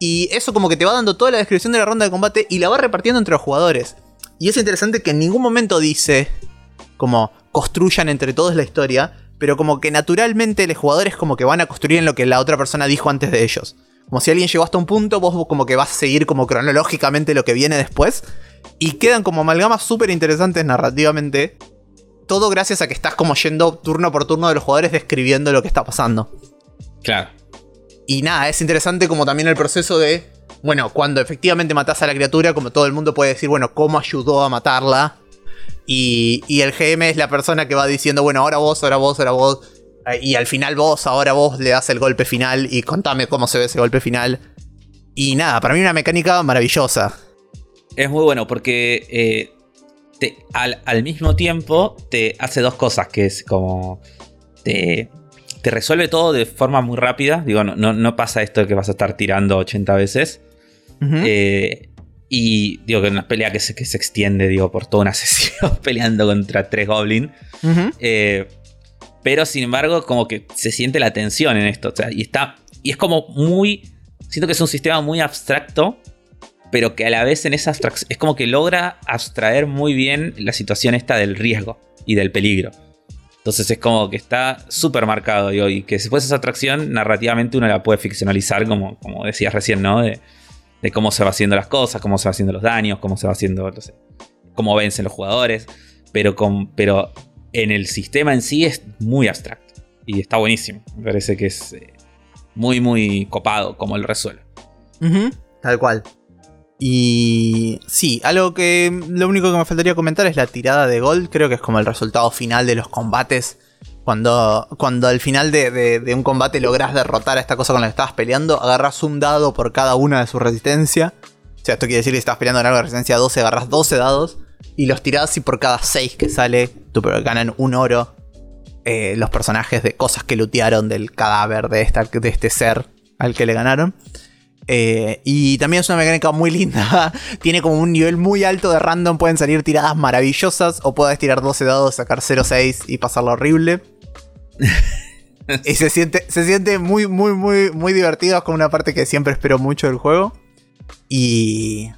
Y eso como que te va dando toda la descripción de la ronda de combate y la va repartiendo entre los jugadores. Y es interesante que en ningún momento dice como construyan entre todos la historia, pero como que naturalmente los jugadores como que van a construir en lo que la otra persona dijo antes de ellos. Como si alguien llegó hasta un punto, vos como que vas a seguir como cronológicamente lo que viene después. Y quedan como amalgamas súper interesantes narrativamente. Todo gracias a que estás como yendo turno por turno de los jugadores describiendo lo que está pasando. Claro. Y nada, es interesante como también el proceso de, bueno, cuando efectivamente matas a la criatura, como todo el mundo puede decir, bueno, cómo ayudó a matarla. Y, y el GM es la persona que va diciendo, bueno, ahora vos, ahora vos, ahora vos. Y al final vos, ahora vos le das el golpe final y contame cómo se ve ese golpe final. Y nada, para mí una mecánica maravillosa es muy bueno porque eh, te, al, mismo tiempo te hace dos cosas, que es como... Te, te resuelve todo de forma muy rápida. Digo, no, no, pasa esto de que vas a estar tirando 80 veces. Eh, y digo que una pelea que se, que se extiende, digo, por toda una sesión peleando contra tres goblins. Eh, pero sin embargo, como que se siente la tensión en esto. y está. Y es como muy. Siento que es un sistema muy abstracto pero que a la vez en esa abstracción es como que logra abstraer muy bien la situación esta del riesgo y del peligro. Entonces es como que está súper marcado y que fuese esa atracción, narrativamente uno la puede ficcionalizar, como, como decías recién, ¿no? De, cómo se va haciendo las cosas, cómo se va haciendo los daños, cómo se va haciendo, no sé, cómo vencen los jugadores. Pero, con, pero en el sistema en sí es muy abstracto y está buenísimo. Me parece que es eh, muy, muy copado como lo resuelve. Tal cual. Y sí, algo que lo único que me faltaría comentar es la tirada de gol. Creo que es como el resultado final de los combates. Cuando, cuando al final de, un combate logras derrotar a esta cosa con la que estabas peleando, agarras un dado por cada una de su resistencia. O sea, esto quiere decir que si estás peleando en algo de resistencia 12, agarras 12 dados y los tirás y por cada 6 que sale, tú ganan un oro. Eh, los personajes de cosas que lootearon del cadáver de este ser al que le ganaron. Eh, y también es una mecánica muy linda. Tiene como un nivel muy alto de random. Pueden salir tiradas maravillosas. O puedes tirar 12 dados, sacar 0-6 y pasarlo horrible. y se siente, se siente muy, muy, muy, muy divertido. Es como una parte que siempre espero mucho del juego. Y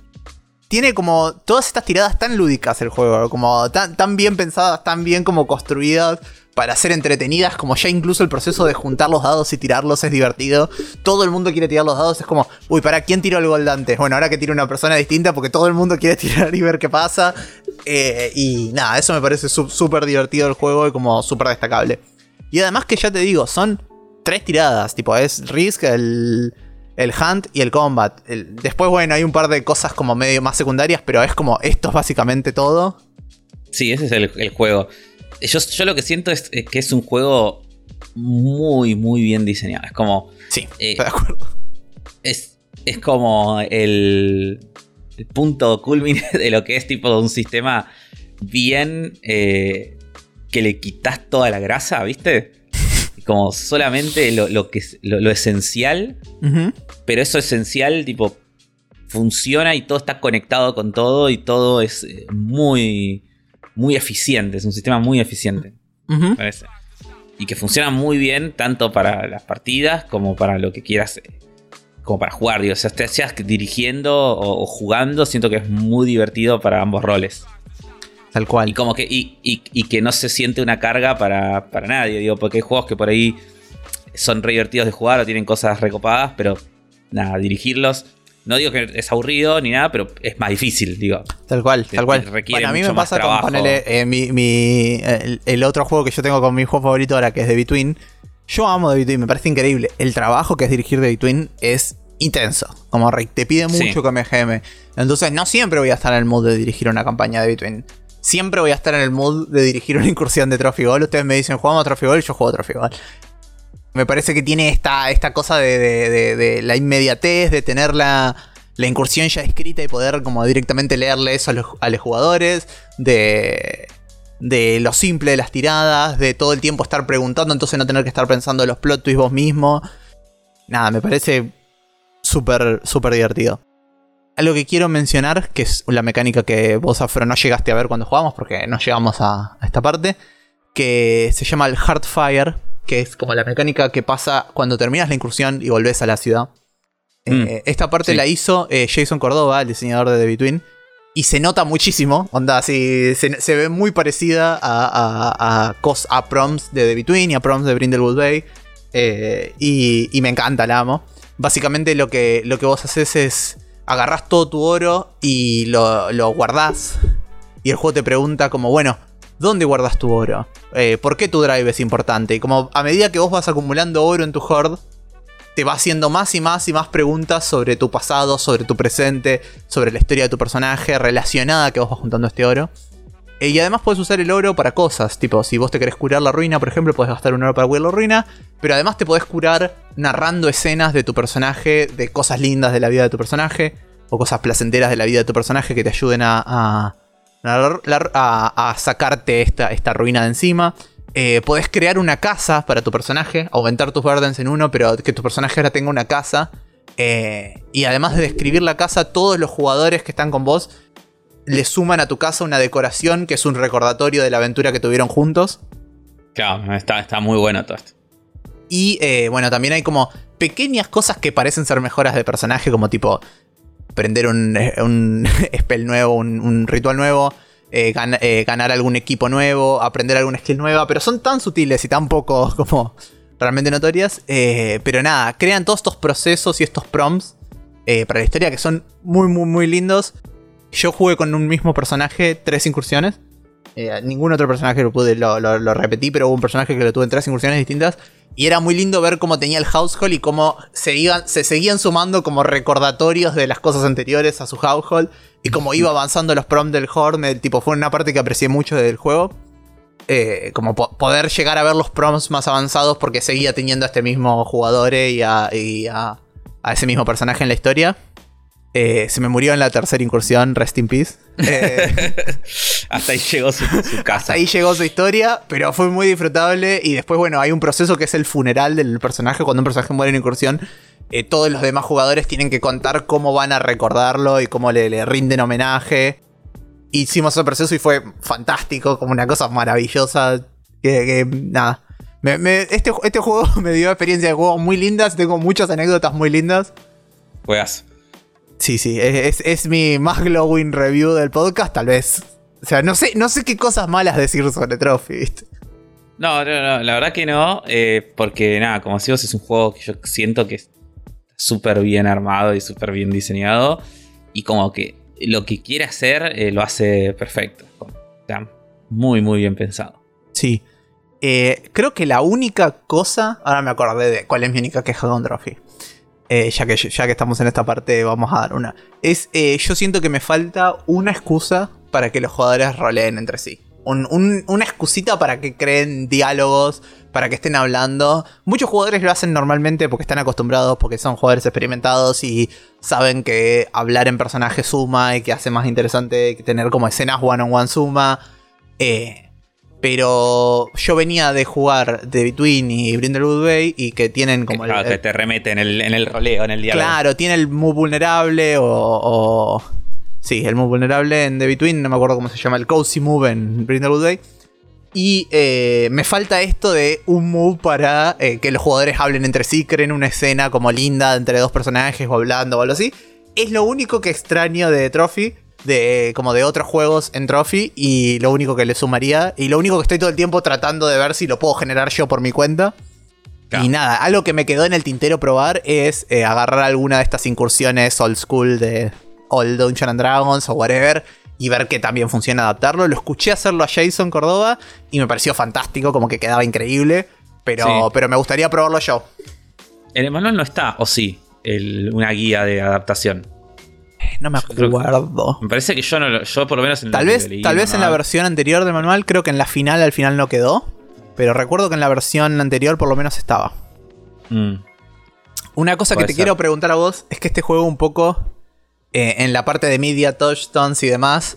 tiene como todas estas tiradas tan lúdicas el juego, como tan, tan bien pensadas, tan bien como construidas para ser entretenidas, como ya incluso el proceso de juntar los dados y tirarlos es divertido. Todo el mundo quiere tirar los dados, es como, uy, ¿para quién tiró el gol antes? Bueno, ahora que tira una persona distinta porque todo el mundo quiere tirar y ver qué pasa. Eh, y nada, eso me parece súper divertido el juego y como súper destacable. Y además que ya te digo, son tres tiradas, tipo, es Risk, el, el Hunt y el Combat. después, bueno, hay un par de cosas como medio más secundarias, pero es como, esto es básicamente todo. Sí, ese es el, juego. Yo, lo que siento es, que es un juego muy, muy bien diseñado. Es como... Sí, eh, estoy de acuerdo. Es, es como el, el punto culmine de lo que es tipo un sistema bien... Eh, que le quitas toda la grasa, ¿viste? Como solamente lo, que, lo, esencial, pero eso esencial, tipo, funciona y todo está conectado con todo y todo es eh, muy, muy eficiente, es un sistema muy eficiente, parece. Y que funciona muy bien tanto para las partidas como para lo que quieras, eh, como para jugar, digo, o sea, seas dirigiendo o jugando, siento que es muy divertido para ambos roles. Tal cual. Y como que, y, que no se siente una carga para, nadie, digo, porque hay juegos que por ahí son re divertidos de jugar o tienen cosas recopadas, pero nada, dirigirlos. No digo que es aburrido ni nada, pero es más difícil, digo. Tal cual, tal cual. Bueno, a mí me pasa con eh, mi, el, otro juego que yo tengo con mi juego favorito ahora, que es The Between. Yo amo The Between, me parece increíble. El trabajo que es dirigir The Between es intenso. Como te pide mucho que me geme. Entonces, no siempre voy a estar en el mood de dirigir una campaña de Between siempre voy a estar en el mood de dirigir una incursión de Trophy Goal. Ustedes me dicen, jugamos a Trophy Goal, yo juego a Trophy. Me parece que tiene esta, esta cosa de, la inmediatez, de tener la, incursión ya escrita y poder como directamente leerle eso a los, jugadores, de, lo simple de las tiradas, de todo el tiempo estar preguntando, entonces no tener que estar pensando en los plot twists vos mismo. Nada, me parece súper, súper divertido. Algo que quiero mencionar, que es la mecánica que vos, Afro, no llegaste a ver cuando jugamos, porque no llegamos a, esta parte, que se llama el Heartfire, que es como la mecánica que pasa cuando terminas la incursión y volvés a la ciudad. Eh, mm, esta parte la hizo eh, Jason Cordova, el diseñador de The Between, y se nota muchísimo, onda, así, se, ve muy parecida a, a, proms de The Between y a proms de Brindlewood Bay, eh, y, me encanta, la amo. Básicamente lo que, lo que vos haces es agarrás todo tu oro y lo, lo guardás. Y el juego te pregunta como, bueno, ¿dónde guardas tu oro? Eh, ¿Por qué tu drive es importante? Y como a medida que vos vas acumulando oro en tu horde, te va haciendo más y más y más preguntas sobre tu pasado, sobre tu presente, sobre la historia de tu personaje relacionada a que vos vas juntando este oro. Y además puedes usar el oro para cosas, tipo si vos te querés curar la ruina, por ejemplo, puedes gastar un oro para curar la ruina, pero además te podés curar narrando escenas de tu personaje, de cosas lindas de la vida de tu personaje, o cosas placenteras de la vida de tu personaje que te ayuden a, a, sacarte esta, esta ruina de encima. Eh, podés crear una casa para tu personaje, aumentar tus burdens en uno, pero que tu personaje ahora tenga una casa. Eh, y además de describir la casa, todos los jugadores que están con vos le suman a tu casa una decoración que es un recordatorio de la aventura que tuvieron juntos. Claro, está, está muy bueno todo esto. Y eh, bueno, también hay como pequeñas cosas que parecen ser mejoras de personaje, como tipo prender un, un spell nuevo, un, ritual nuevo, eh, eh, ganar algún equipo nuevo, aprender alguna skill nueva, pero son tan sutiles y tan poco como realmente notorias. pero nada, crean todos estos procesos y estos prompts para la historia que son muy, muy, muy lindos. Yo jugué con un mismo personaje tres incursiones. Eh, ningún otro personaje lo pude, lo, repetí, pero hubo un personaje que lo tuve en tres incursiones distintas. Y era muy lindo ver cómo tenía el household y cómo se, iban, se seguían sumando como recordatorios de las cosas anteriores a su household. Y cómo iba avanzando los prompts del Horn. tipo, fue una parte que aprecié mucho del juego. Eh, como poder llegar a ver los prompts más avanzados porque seguía teniendo a este mismo jugador y a ese mismo personaje en la historia. Eh, se me murió en la tercera incursión, Rest in Peace. Eh, hasta ahí llegó su, casa. Hasta ahí llegó su historia, pero fue muy disfrutable. Y después, bueno, hay un proceso que es el funeral del personaje. Cuando un personaje muere en incursión, eh, todos los demás jugadores tienen que contar cómo van a recordarlo y cómo le, rinden homenaje. Hicimos ese proceso y fue fantástico, como una cosa maravillosa. Que, nada. este, este juego me dio experiencia de juego muy lindas, tengo muchas anécdotas muy lindas. Juegas. Sí, sí, es, mi más glowing review del podcast, tal vez. O sea, no sé, no sé qué cosas malas decir sobre Trophy, ¿viste? No, no, no, la verdad que no, eh, porque nada, como decimos, es un juego que yo siento que es súper bien armado y súper bien diseñado. Y como que lo que quiere hacer eh, lo hace perfecto. Está muy, muy bien pensado. Sí. Eh, creo que la única cosa. Ahora me acordé de cuál es mi única queja con Trophy. Eh, ya, que, ya que estamos en esta parte, vamos a dar una. Es. yo siento que me falta una excusa para que los jugadores roleen entre sí. una excusita para que creen diálogos, para que estén hablando. Muchos jugadores lo hacen normalmente porque están acostumbrados, porque son jugadores experimentados y saben que hablar en personaje suma y que hace más interesante que tener como escenas one on one suma. Eh, pero yo venía de jugar The Between y Brindlewood Bay y que tienen como el, que te remete en el, en el roleo, en el diálogo. Claro, tiene el move vulnerable o, Sí, el move vulnerable en The Between, no me acuerdo cómo se llama, el cozy move en Brindlewood Bay. Y eh, me falta esto de un move para eh, que los jugadores hablen entre sí, creen una escena como linda entre dos personajes o hablando o algo así. Es lo único que extraño de Trophy, de, como de otros juegos en Trophy, y lo único que le sumaría, y lo único que estoy todo el tiempo tratando de ver si lo puedo generar yo por mi cuenta. Y nada, algo que me quedó en el tintero probar es eh, agarrar alguna de estas incursiones old school de Old Dungeons and Dragons o whatever y ver que también funciona adaptarlo. Lo escuché hacerlo a Jason Córdoba y me pareció fantástico, como que quedaba increíble, pero, pero me gustaría probarlo yo. En el manual no está, o sí, una guía de adaptación. No me acuerdo. Me parece que yo no yo por lo menos en Tal vez, tal vez en la versión anterior del manual, creo que en la final al final no quedó. Pero recuerdo que en la versión anterior por lo menos estaba. Mm. Una cosa que te quiero preguntar a vos es que este juego un poco eh, en la parte de media, touchstones y demás,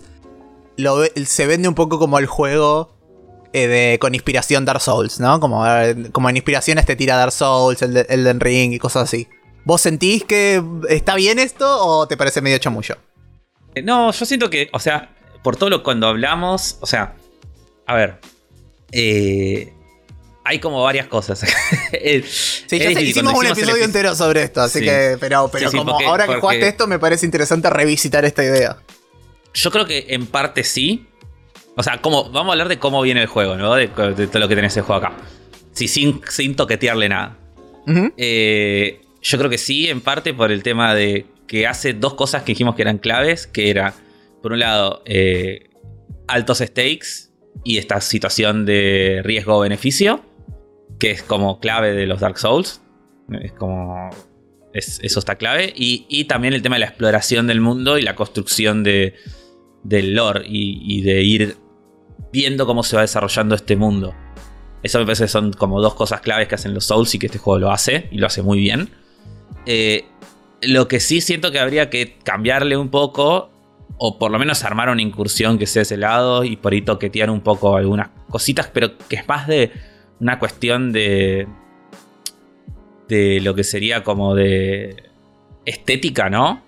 se vende un poco como el juego eh, de, con inspiración Dark Souls, ¿no? Como, eh, como en inspiraciones te tira Dark Souls, el Elden Ring y cosas así. ¿Vos sentís que está bien esto o te parece medio chamullo? No, yo siento que, o sea, por todo lo cuando hablamos, o sea, a ver, eh, hay como varias cosas. sí, ya hicimos un episodio entero sobre esto, así que, pero, pero como ahora que jugaste esto, me parece interesante revisitar esta idea. Yo creo que en parte sí. O sea, como, vamos a hablar de cómo viene el juego, ¿no? De, todo lo que tenés el juego acá. Sí, sin, sin toquetearle nada. Eh, yo creo que sí, en parte por el tema de que hace dos cosas que dijimos que eran claves, que era, por un lado, eh, altos stakes y esta situación de riesgo-beneficio que es como clave de los Dark Souls. Es como. eso está clave. Y, también el tema de la exploración del mundo y la construcción de, del lore y, de ir viendo cómo se va desarrollando este mundo. Eso me parece que son como dos cosas claves que hacen los Souls y que este juego lo hace y lo hace muy bien. Eh, lo que sí siento que habría que cambiarle un poco, o por lo menos armar una incursión que sea ese lado y por ahí toquetear un poco algunas cositas, pero que es más de una cuestión de. de lo que sería como de. estética, ¿no?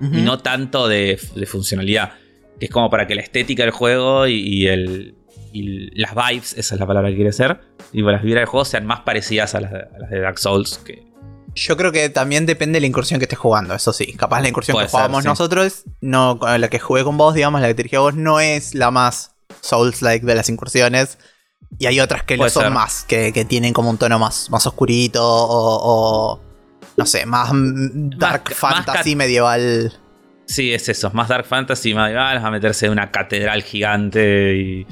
Y no tanto de, funcionalidad. Que es como para que la estética del juego y, el. Y las vibes, esa es la palabra que quiere ser, y las vibras del juego sean más parecidas a las, de, Dark Souls que, yo creo que también depende de la incursión que estés jugando, eso sí. Capaz la incursión que jugamos nosotros, no, la que jugué con vos, digamos, la que te dirigí a vos, no es la más Souls-like de las incursiones. Y hay otras que lo son más, que, tienen como un tono más, más oscurito o, no sé, más dark fantasy medieval. Sí, es eso, más dark fantasy medieval, a meterse en una catedral gigante y,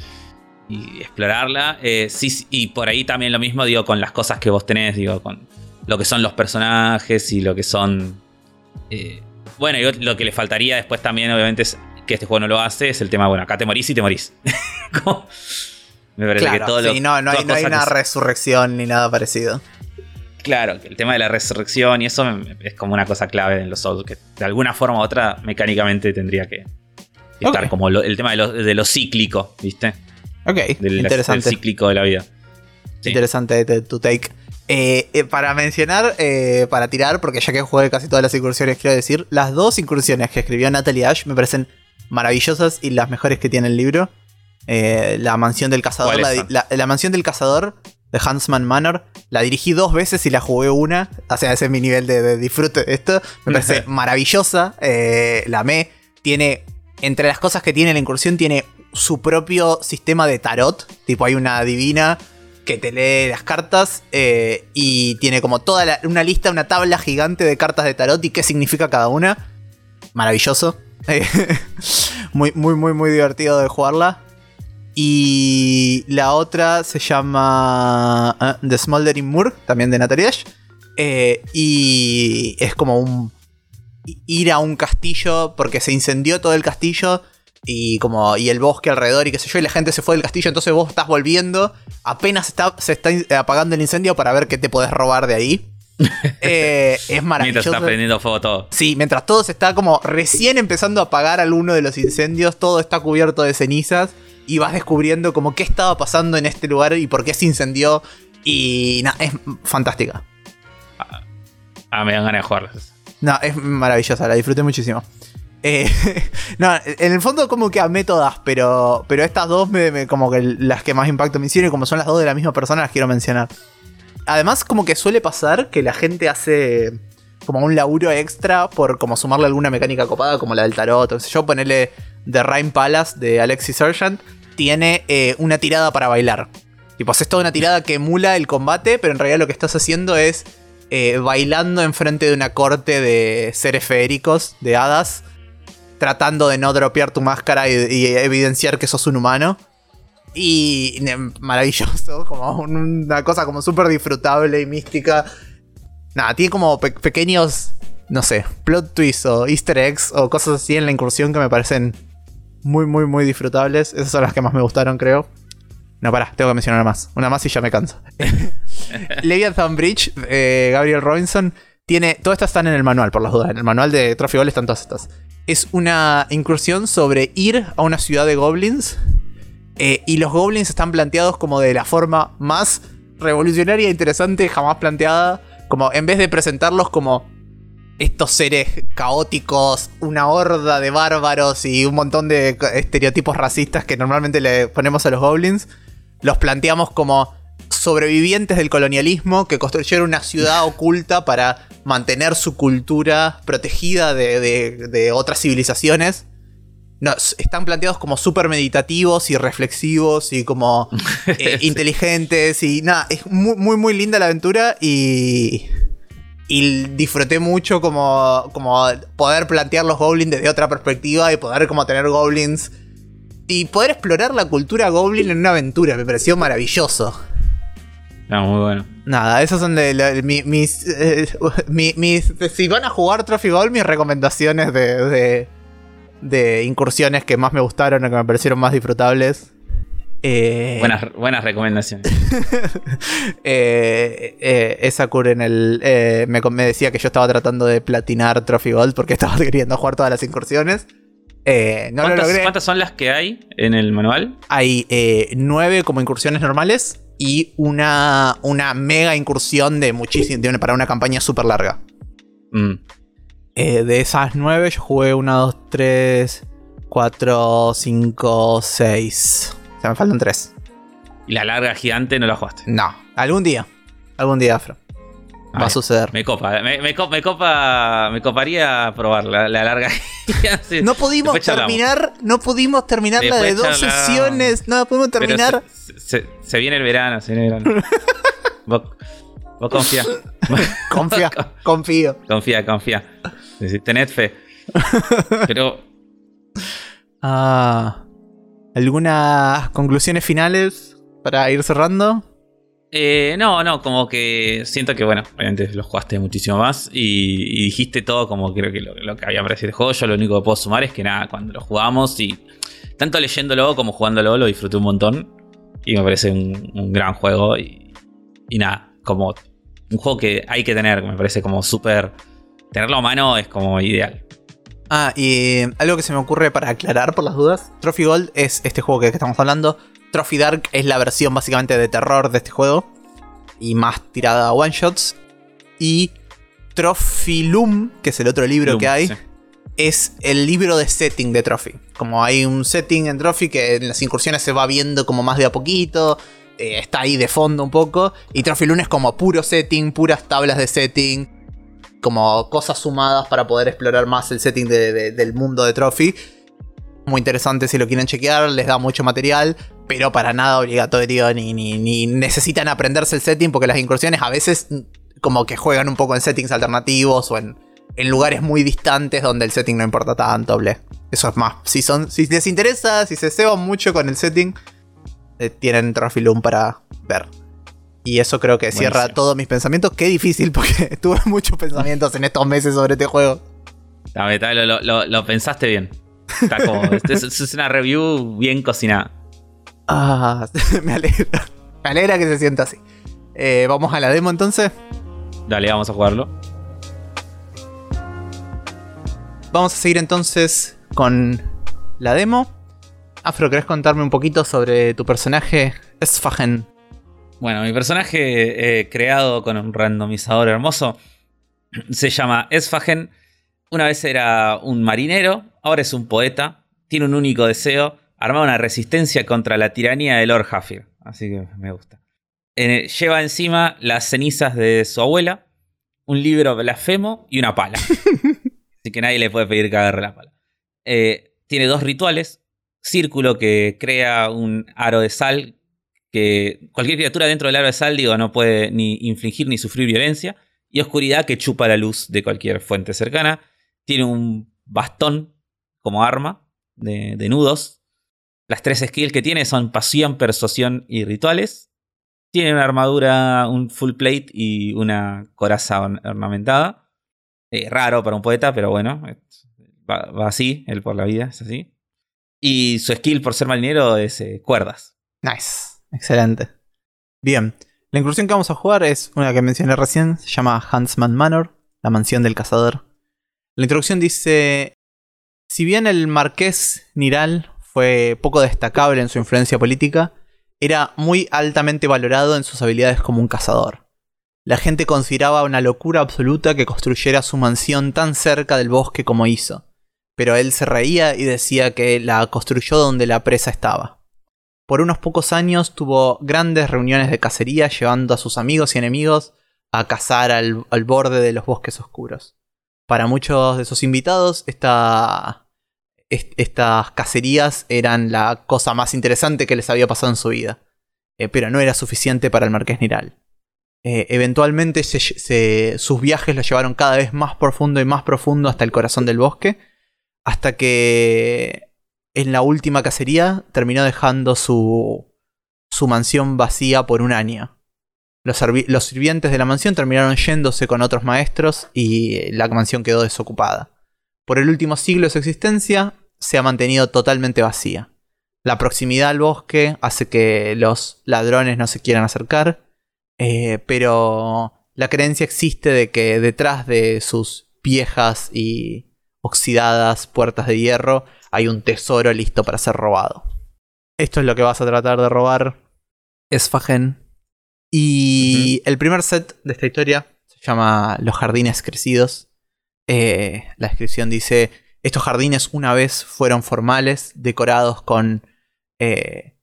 explorarla. Eh, sí, y por ahí también lo mismo digo con las cosas que vos tenés, digo, con lo que son los personajes y lo que son... Eh, bueno, y lo que le faltaría después también, obviamente, es que este juego no lo hace, es el tema, bueno, acá te morís y te morís. Me parece que todo sí, no, no hay, no hay una resurrección ni nada parecido. Claro, el tema de la resurrección y eso es como una cosa clave en los Souls, que de alguna forma u otra mecánicamente tendría que estar como el tema de lo, cíclico, ¿viste? Ok, interesante. Del cíclico de la vida. Interesante tu take. Eh, eh, para mencionar, eh, para tirar, porque ya que jugué casi todas las incursiones, quiero decir, las dos incursiones que escribió Natalie Ash me parecen maravillosas y las mejores que tiene el libro. La mansión del cazador. La, mansión del cazador de Huntsman Manor. La dirigí dos veces y la jugué una. O sea, ese es mi nivel de, disfrute de esto. Me parece maravillosa. La amé. Tiene, entre las cosas que tiene la incursión, tiene su propio sistema de tarot. Tipo, hay una divina que te lee las cartas eh, y tiene como toda una lista, una tabla gigante de cartas de tarot y qué significa cada una. Maravilloso. muy, muy, muy, muy divertido de jugarla. Y la otra se llama uh, The Smoldering Moor, también de Natalia eh, y es como un ir a un castillo porque se incendió todo el castillo y como y el bosque alrededor y qué sé yo y la gente se fue del castillo entonces vos estás volviendo apenas está, se está apagando el incendio para ver qué te podés robar de ahí eh, es maravilloso. Mientras está prendiendo fuego todo. Sí, mientras todo se está como recién empezando a apagar alguno de los incendios, todo está cubierto de cenizas y vas descubriendo como qué estaba pasando en este lugar y por qué se incendió. Y nada, es fantástica. Ah, ah, me dan ganas de jugar. No, es maravillosa, la disfruté muchísimo. Eh, no, en el fondo como que amé todas, pero, pero estas dos como que las que más impacto me hicieron y como son las dos de la misma persona las quiero mencionar. Además como que suele pasar que la gente hace como un laburo extra por como sumarle alguna mecánica copada como la del tarot, o sea, yo ponerle The Rhyme Palace de Alexis Sergeant tiene eh, una tirada para bailar. Tipo, haces toda una tirada que emula el combate, pero en realidad lo que estás haciendo es eh, bailando enfrente de una corte de seres feéricos, de hadas, tratando de no dropear tu máscara y, evidenciar que sos un humano. Y maravilloso, como una cosa como súper disfrutable y mística. Nada, tiene como pequeños, no sé, plot twists o easter eggs o cosas así en la incursión que me parecen muy, muy, muy disfrutables. Esas son las que más me gustaron, creo. No, pará, tengo que mencionar más. Una más y ya me canso. Leviathan Bridge, eh, Gabriel Robinson, tiene. Todas estas están en el manual, por las dudas. En el manual de Trophy Gold están todas estas. Es una incursión sobre ir a una ciudad de goblins. Eh, y los goblins están planteados como de la forma más revolucionaria e interesante jamás planteada. Como en vez de presentarlos como estos seres caóticos, una horda de bárbaros y un montón de estereotipos racistas que normalmente le ponemos a los goblins, los planteamos como sobrevivientes del colonialismo que construyeron una ciudad oculta para mantener su cultura protegida de, otras civilizaciones. están planteados como súper meditativos y reflexivos y como eh, inteligentes y nada, es muy, muy, muy linda la aventura y y disfruté mucho como, como poder plantear los goblins desde otra perspectiva y poder como tener goblins y poder explorar la cultura goblin en una aventura. Me pareció maravilloso. No, muy bueno. Nada, esos son de, mis, eh, mis, Si van a jugar Trophy Gold, mis recomendaciones de, de, incursiones que más me gustaron o que me parecieron más disfrutables. Eh, buenas, buenas recomendaciones. eh, esa en el. Me, me, decía que yo estaba tratando de platinar Trophy Gold porque estaba queriendo jugar todas las incursiones. no lo logré. ¿Cuántas son las que hay en el manual? Hay nueve como incursiones normales y una, una mega incursión de muchísimo, para una campaña súper larga. Mm. de esas nueve, yo jugué una, dos, tres, cuatro, cinco, seis sea, me faltan tres. ¿Y la larga gigante no la jugaste? No. Algún día. Algún día, Afro. Va a suceder. Me copa, me, copa, me coparía probar la, larga. no pudimos terminar, no pudimos terminar la de dos sesiones, no pudimos terminar. Se, viene el verano, se viene el verano. vos, vos confía. confía, confío. Confía, confía. Tened fe. Pero. Ah. ¿Algunas conclusiones finales para ir cerrando? Eh, no, no, como que siento que, bueno, obviamente lo jugaste muchísimo más y, dijiste todo como creo que lo, que había parecido el juego. Yo lo único que puedo sumar es que nada, cuando lo jugamos y tanto leyéndolo como jugándolo lo disfruté un montón y me parece un, gran juego y, y, nada, como un juego que hay que tener, me parece como súper... Tenerlo a mano es como ideal. Ah, y algo que se me ocurre para aclarar por las dudas. Trophy Gold es este juego que estamos hablando. Trophy Dark es la versión básicamente de terror de este juego. Y más tirada a one shots. Y Trophy Loom, que es el otro libro que hay, es el libro de setting de Trophy. Como hay un setting en Trophy que en las incursiones se va viendo como más de a poquito. eh, está ahí de fondo un poco. Y Trophy Lune es como puro setting, puras tablas de setting, como cosas sumadas para poder explorar más el setting del mundo de Trophy. Muy interesante si lo quieren chequear, les da mucho material, pero para nada obligatorio ni, ni, necesitan aprenderse el setting porque las incursiones a veces como que juegan un poco en settings alternativos o en, en lugares muy distantes donde el setting no importa tanto, Eso es más, si, son, si les interesa, si se ceban mucho con el setting, eh, tienen Trophy Loom para ver. Y eso creo que cierra todos mis pensamientos. Qué difícil porque tuve muchos pensamientos en estos meses sobre este juego. lo, lo, pensaste bien. Está como, es, una review bien cocinada. Ah, me alegra. Me alegra que se sienta así. Eh, vamos a la demo entonces. Dale, vamos a jugarlo. Vamos a seguir entonces con la demo. Afro, ¿querés contarme un poquito sobre tu personaje Esfagen? Bueno, mi personaje eh, creado con un randomizador hermoso se llama Esfagen. Una vez era un marinero, ahora es un poeta. Tiene un único deseo: armar una resistencia contra la tiranía de Lord Hafir. Así que me gusta. lleva encima las cenizas de su abuela, un libro blasfemo y una pala. Así que nadie le puede pedir que agarre la pala. Eh, tiene dos rituales círculo que crea un aro de sal que cualquier criatura dentro del aro de sal, digo, no puede ni infligir ni sufrir violencia. Y oscuridad que chupa la luz de cualquier fuente cercana. Tiene un bastón como arma de, nudos. Las tres skills que tiene son pasión, persuasión y rituales. Tiene una armadura, un full plate y una coraza ornamentada. Eh, raro para un poeta, pero bueno, va, así, él por la vida, es así. Y su skill por ser marinero es eh, cuerdas. Nice. Excelente. Bien. La incursión que vamos a jugar es una que mencioné recién. Se llama Huntsman Manor, la mansión del cazador. La introducción dice: Si bien el marqués Niral fue poco destacable en su influencia política, era muy altamente valorado en sus habilidades como un cazador. La gente consideraba una locura absoluta que construyera su mansión tan cerca del bosque como hizo pero él se reía y decía que la construyó donde la presa estaba. Por unos pocos años tuvo grandes reuniones de cacería llevando a sus amigos y enemigos a cazar al, borde de los bosques oscuros. Para muchos de sus invitados, estas cacerías eran la cosa más interesante que les había pasado en su vida, eh, pero no era suficiente para el marqués Niral. Eh, eventualmente sus viajes lo llevaron cada vez más profundo y más profundo hasta el corazón del bosque, hasta que en la última cacería terminó dejando su, su mansión vacía por un año. Los, los, sirvientes de la mansión terminaron yéndose con otros maestros y la mansión quedó desocupada. Por el último siglo de su existencia se ha mantenido totalmente vacía. La proximidad al bosque hace que los ladrones no se quieran acercar, eh, pero la creencia existe de que detrás de sus viejas y oxidadas, puertas de hierro, hay un tesoro listo para ser robado. Esto es lo que vas a tratar de robar, Esfagen. Y el primer set de esta historia se llama Los Jardines Crecidos. Eh, la descripción dice, estos jardines una vez fueron formales, decorados con eh,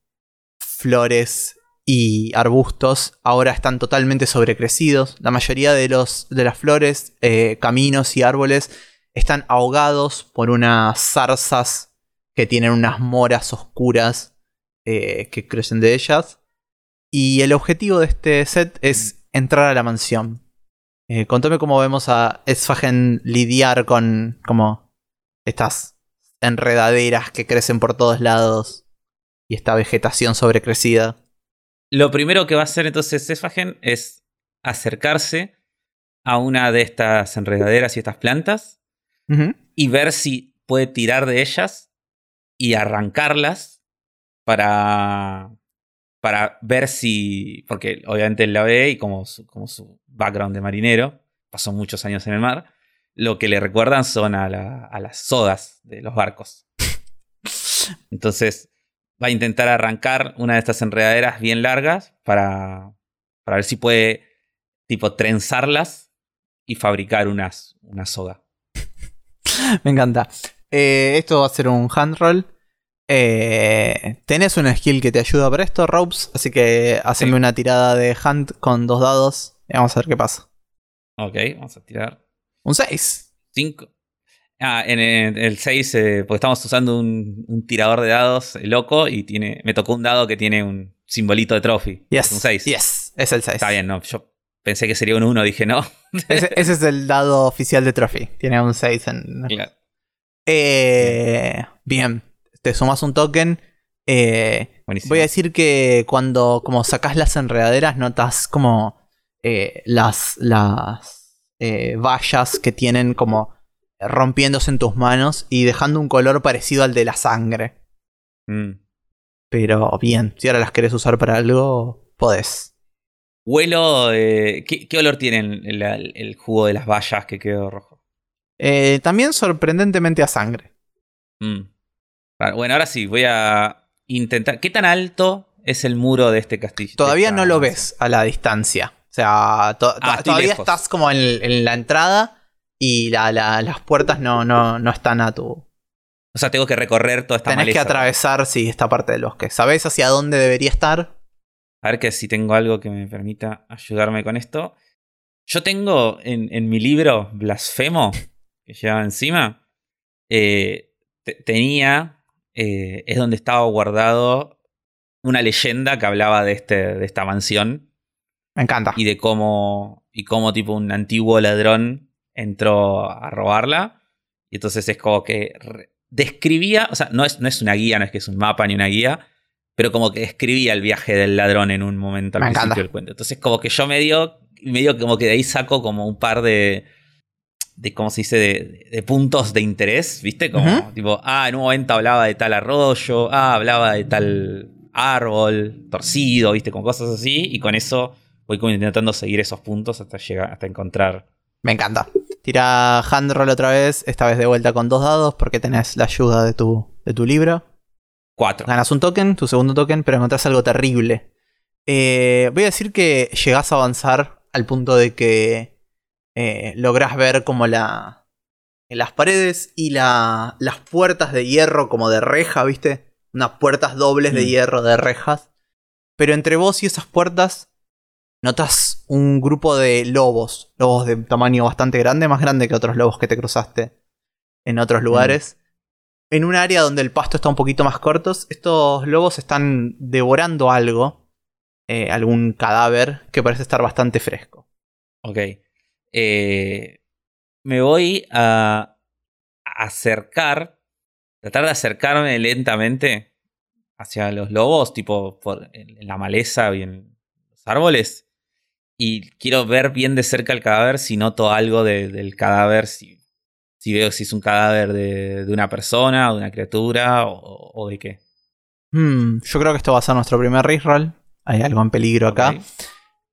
flores y arbustos, ahora están totalmente sobrecrecidos. La mayoría de, los, de las flores, eh, caminos y árboles están ahogados por unas zarzas que tienen unas moras oscuras eh, que crecen de ellas. Y el objetivo de este set es entrar a la mansión. Contame cómo vemos a Esfagen lidiar con estas enredaderas que crecen por todos lados y esta vegetación sobrecrecida. Lo primero que va a hacer entonces Esfagen es acercarse a una de estas enredaderas y estas plantas y ver si puede tirar de ellas y arrancarlas para, para ver si, porque obviamente él la ve y como su, como su background de marinero, pasó muchos años en el mar, lo que le recuerdan son a, las sogas de los barcos. Entonces va a intentar arrancar una de estas enredaderas bien largas para, para ver si puede tipo trenzarlas y fabricar unas, una soga. Me encanta. Eh, esto va a ser un hand roll. Eh, tenés una skill que te ayuda para esto, Ropes, así que haceme Sí. una tirada de Hunt con dos dados y vamos a ver qué pasa. Ok, vamos a tirar Un 6. 5. Ah, en el, el 6, porque estamos usando un, un tirador de dados eh, loco y tiene, me tocó un dado que tiene un simbolito de trophy. Yes. Es un 6. Yes, es el 6. Está bien, no. Yo pensé que sería un 1, dije no. Ese, ese es el dado oficial de Trophy. Tiene un 6 en. Claro. Eh, bien, te sumas un token. Eh, Buenísimo. voy a decir que cuando como sacas las enredaderas notas como eh, las, las eh, vallas que tienen como rompiéndose en tus manos y dejando un color parecido al de la sangre. Mm. Pero bien, si ahora las querés usar para algo, podés. Huelo. eh, ¿qué, qué olor tiene el, el- el jugo de las bayas que quedó rojo? Eh, también sorprendentemente a sangre. Mm. Bueno, ahora sí, voy a intentar. ¿Qué tan alto es el muro de este castillo? Todavía no lo ves a la distancia. O sea, to- Ah, todavía lejos. estás como en, en la entrada y la- la- las puertas no, no, no están a tu... O sea, tengo que recorrer toda esta Tenés que atravesar, sí, esta parte del bosque. ¿Sabés hacia dónde debería estar? A ver que si tengo algo que me permita ayudarme con esto. Yo tengo en, en mi libro Blasfemo, que llevaba encima, eh, te- tenía, eh, es donde estaba guardado una leyenda que hablaba de, este, de esta mansión Me encanta. y de cómo, y cómo tipo un antiguo ladrón entró a robarla. Y entonces es como que describía, o sea, no es, no es una guía, no es que es un mapa ni una guía, pero como que describía el viaje del ladrón en un momento al Me principio encanta. del cuento. Entonces como que yo medio, medio como que de ahí saco como un par de, de ¿cómo se dice? De, de puntos de interés, ¿viste? Como tipo, ah, en un momento hablaba de tal arroyo, ah, hablaba de tal árbol torcido, ¿viste? Con cosas así, y con eso voy como intentando seguir esos puntos hasta llegar, hasta encontrar. Me encanta. Tira hand roll otra vez, esta vez de vuelta con dos dados porque tenés la ayuda de tu, de tu libro. Cuatro. Ganas un token, tu segundo token, pero encontrás algo terrible. Eh, voy a decir que llegás a avanzar al punto de que eh, lográs ver como la, en las paredes y la, las puertas de hierro como de reja, ¿viste? Unas puertas dobles de Mm. hierro de rejas. Pero entre vos y esas puertas notas un grupo de lobos, lobos de tamaño bastante grande, más grande que otros lobos que te cruzaste en otros lugares. En un área donde el pasto está un poquito más corto, estos lobos están devorando algo, eh, algún cadáver que parece estar bastante fresco. Ok. Eh, me voy a acercar, tratar de acercarme lentamente hacia los lobos, tipo por, en la maleza y en los árboles. Y quiero ver bien de cerca el cadáver si noto algo de- del cadáver, si, si veo si es un cadáver de, de una persona, de una criatura o, o de qué. Hmm, yo creo que esto va a ser nuestro primer reroll. Hay algo en peligro acá.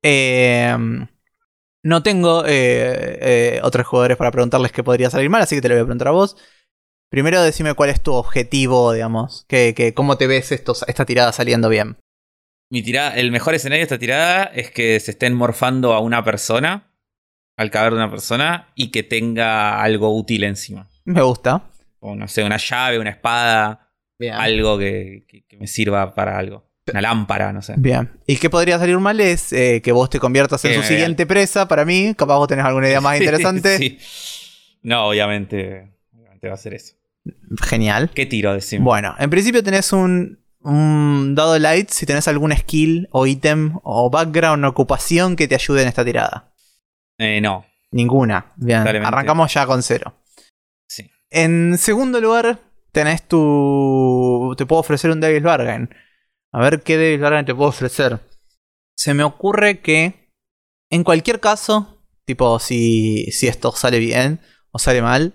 Eh, no tengo eh, eh, otros jugadores para preguntarles qué podría salir mal, así que te lo voy a preguntar a vos. Primero decime cuál es tu objetivo, digamos. Que, que- ¿Cómo te ves estos, esta tirada saliendo bien? Mi tirada, el mejor escenario de esta tirada es que se estén morfando a una persona, al cadáver de una persona, y que tenga algo útil encima. Me gusta. O no sé, una llave, una espada, Bien. algo que, que- que me sirva para algo. Una lámpara, no sé. Bien. ¿Y qué podría salir mal? Es eh, que vos te conviertas en su me siguiente presa para mí. Capaz vos tenés alguna idea más interesante. Sí. No, obviamente, obviamente va a ser eso. Genial. ¿Qué tiro decimos? Bueno, en principio tenés un, un dado light si tenés algún skill o ítem o background o ocupación que te ayude en esta tirada. Eh, no, Ninguna. Bien. Arrancamos ya con cero. sí. En segundo lugar, tenés tu. Te puedo ofrecer un Devil's Bargain. A ver qué Devil's Bargain te puedo ofrecer. Se me ocurre que. En cualquier caso, tipo, si, si esto sale bien o sale mal,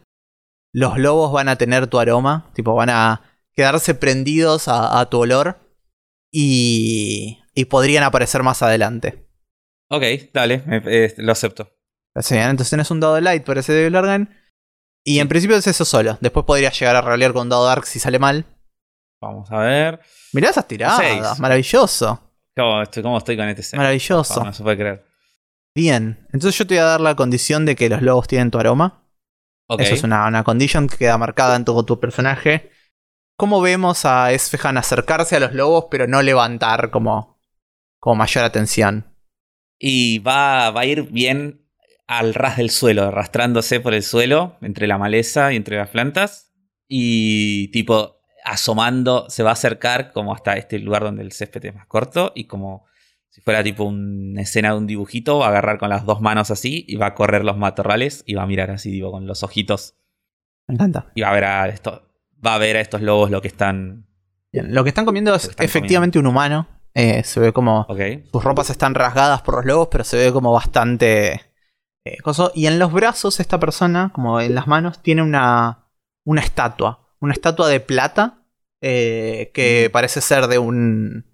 los lobos van a tener tu aroma. Tipo, van a quedarse prendidos a, a tu olor. Y. Y podrían aparecer más adelante. Ok, dale, eh, lo acepto. Bien, entonces tenés un dado light por ese Devil Bargain. Y en principio es eso solo. Después podrías llegar a rolear con dado dark si sale mal. Vamos a ver. Mirá esas tiradas, Seis. maravilloso. ¿Cómo estoy, cómo estoy con este set? Maravilloso. No se puede creer. Bien, entonces yo te voy a dar la condición de que los lobos tienen tu aroma. Ok. Eso es una, una condition que queda marcada en todo tu personaje cómo vemos a Esfehan acercarse a los lobos, pero no levantar como, como mayor atención? Y va, va a ir bien al ras del suelo, arrastrándose por el suelo, entre la maleza y entre las plantas. Y tipo, asomando, se va a acercar como hasta este lugar donde el césped es más corto y como si fuera tipo una escena de un dibujito, va a agarrar con las dos manos así y va a correr los matorrales y va a mirar así, digo, con los ojitos. Me encanta. Y va a ver a esto, va a ver a estos lobos lo que están. Bien, lo que están comiendo es están efectivamente un humano. Eh, se ve como sus ropas están rasgadas por los lobos, pero se ve como bastante eh, coso. Y en los brazos esta persona, como en las manos, tiene una, una estatua. Una estatua de plata eh, que Mm. parece ser de un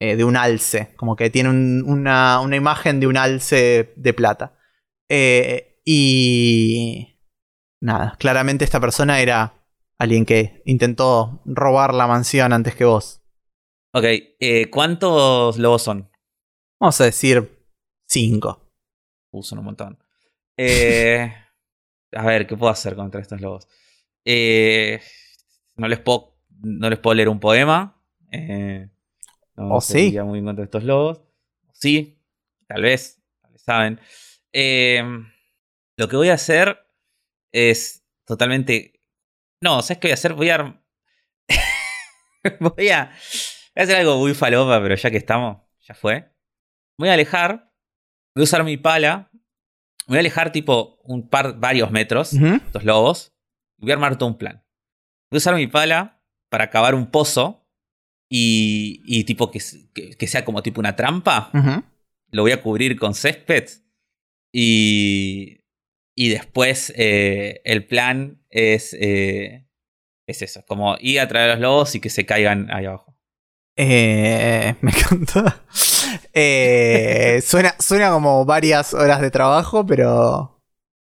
eh, de un alce. Como que tiene un- una, una imagen de un alce de plata. Y nada, claramente esta persona era alguien que intentó robar la mansión antes que vos. Ok, eh, ¿cuántos lobos son? Vamos a decir cinco. Uh, son un montón. Eh, a ver, ¿qué puedo hacer contra estos lobos? Eh, no, les puedo, no les puedo leer un poema. No ¿O sí? muy bien contra estos lobos. Sí, tal vez. Tal vez saben. Lo que voy a hacer es totalmente. No, ¿sabes qué voy a hacer? Voy a. voy a. Voy a hacer algo muy falopa, pero ya que estamos, ya fue. Voy a alejar. Voy a usar mi pala. Voy a alejar tipo un par, varios metros, Ujú. estos lobos. Y voy a armar todo un plan. Voy a usar mi pala para cavar un pozo. Y, y tipo que, que- que sea como tipo una trampa. Lo voy a cubrir con césped. Y, y después eh, el plan es, eh, es eso. Como ir a traer a los lobos y que se caigan ahí abajo. Eh, me encanta. Eh, suena, suena como varias horas de trabajo, pero.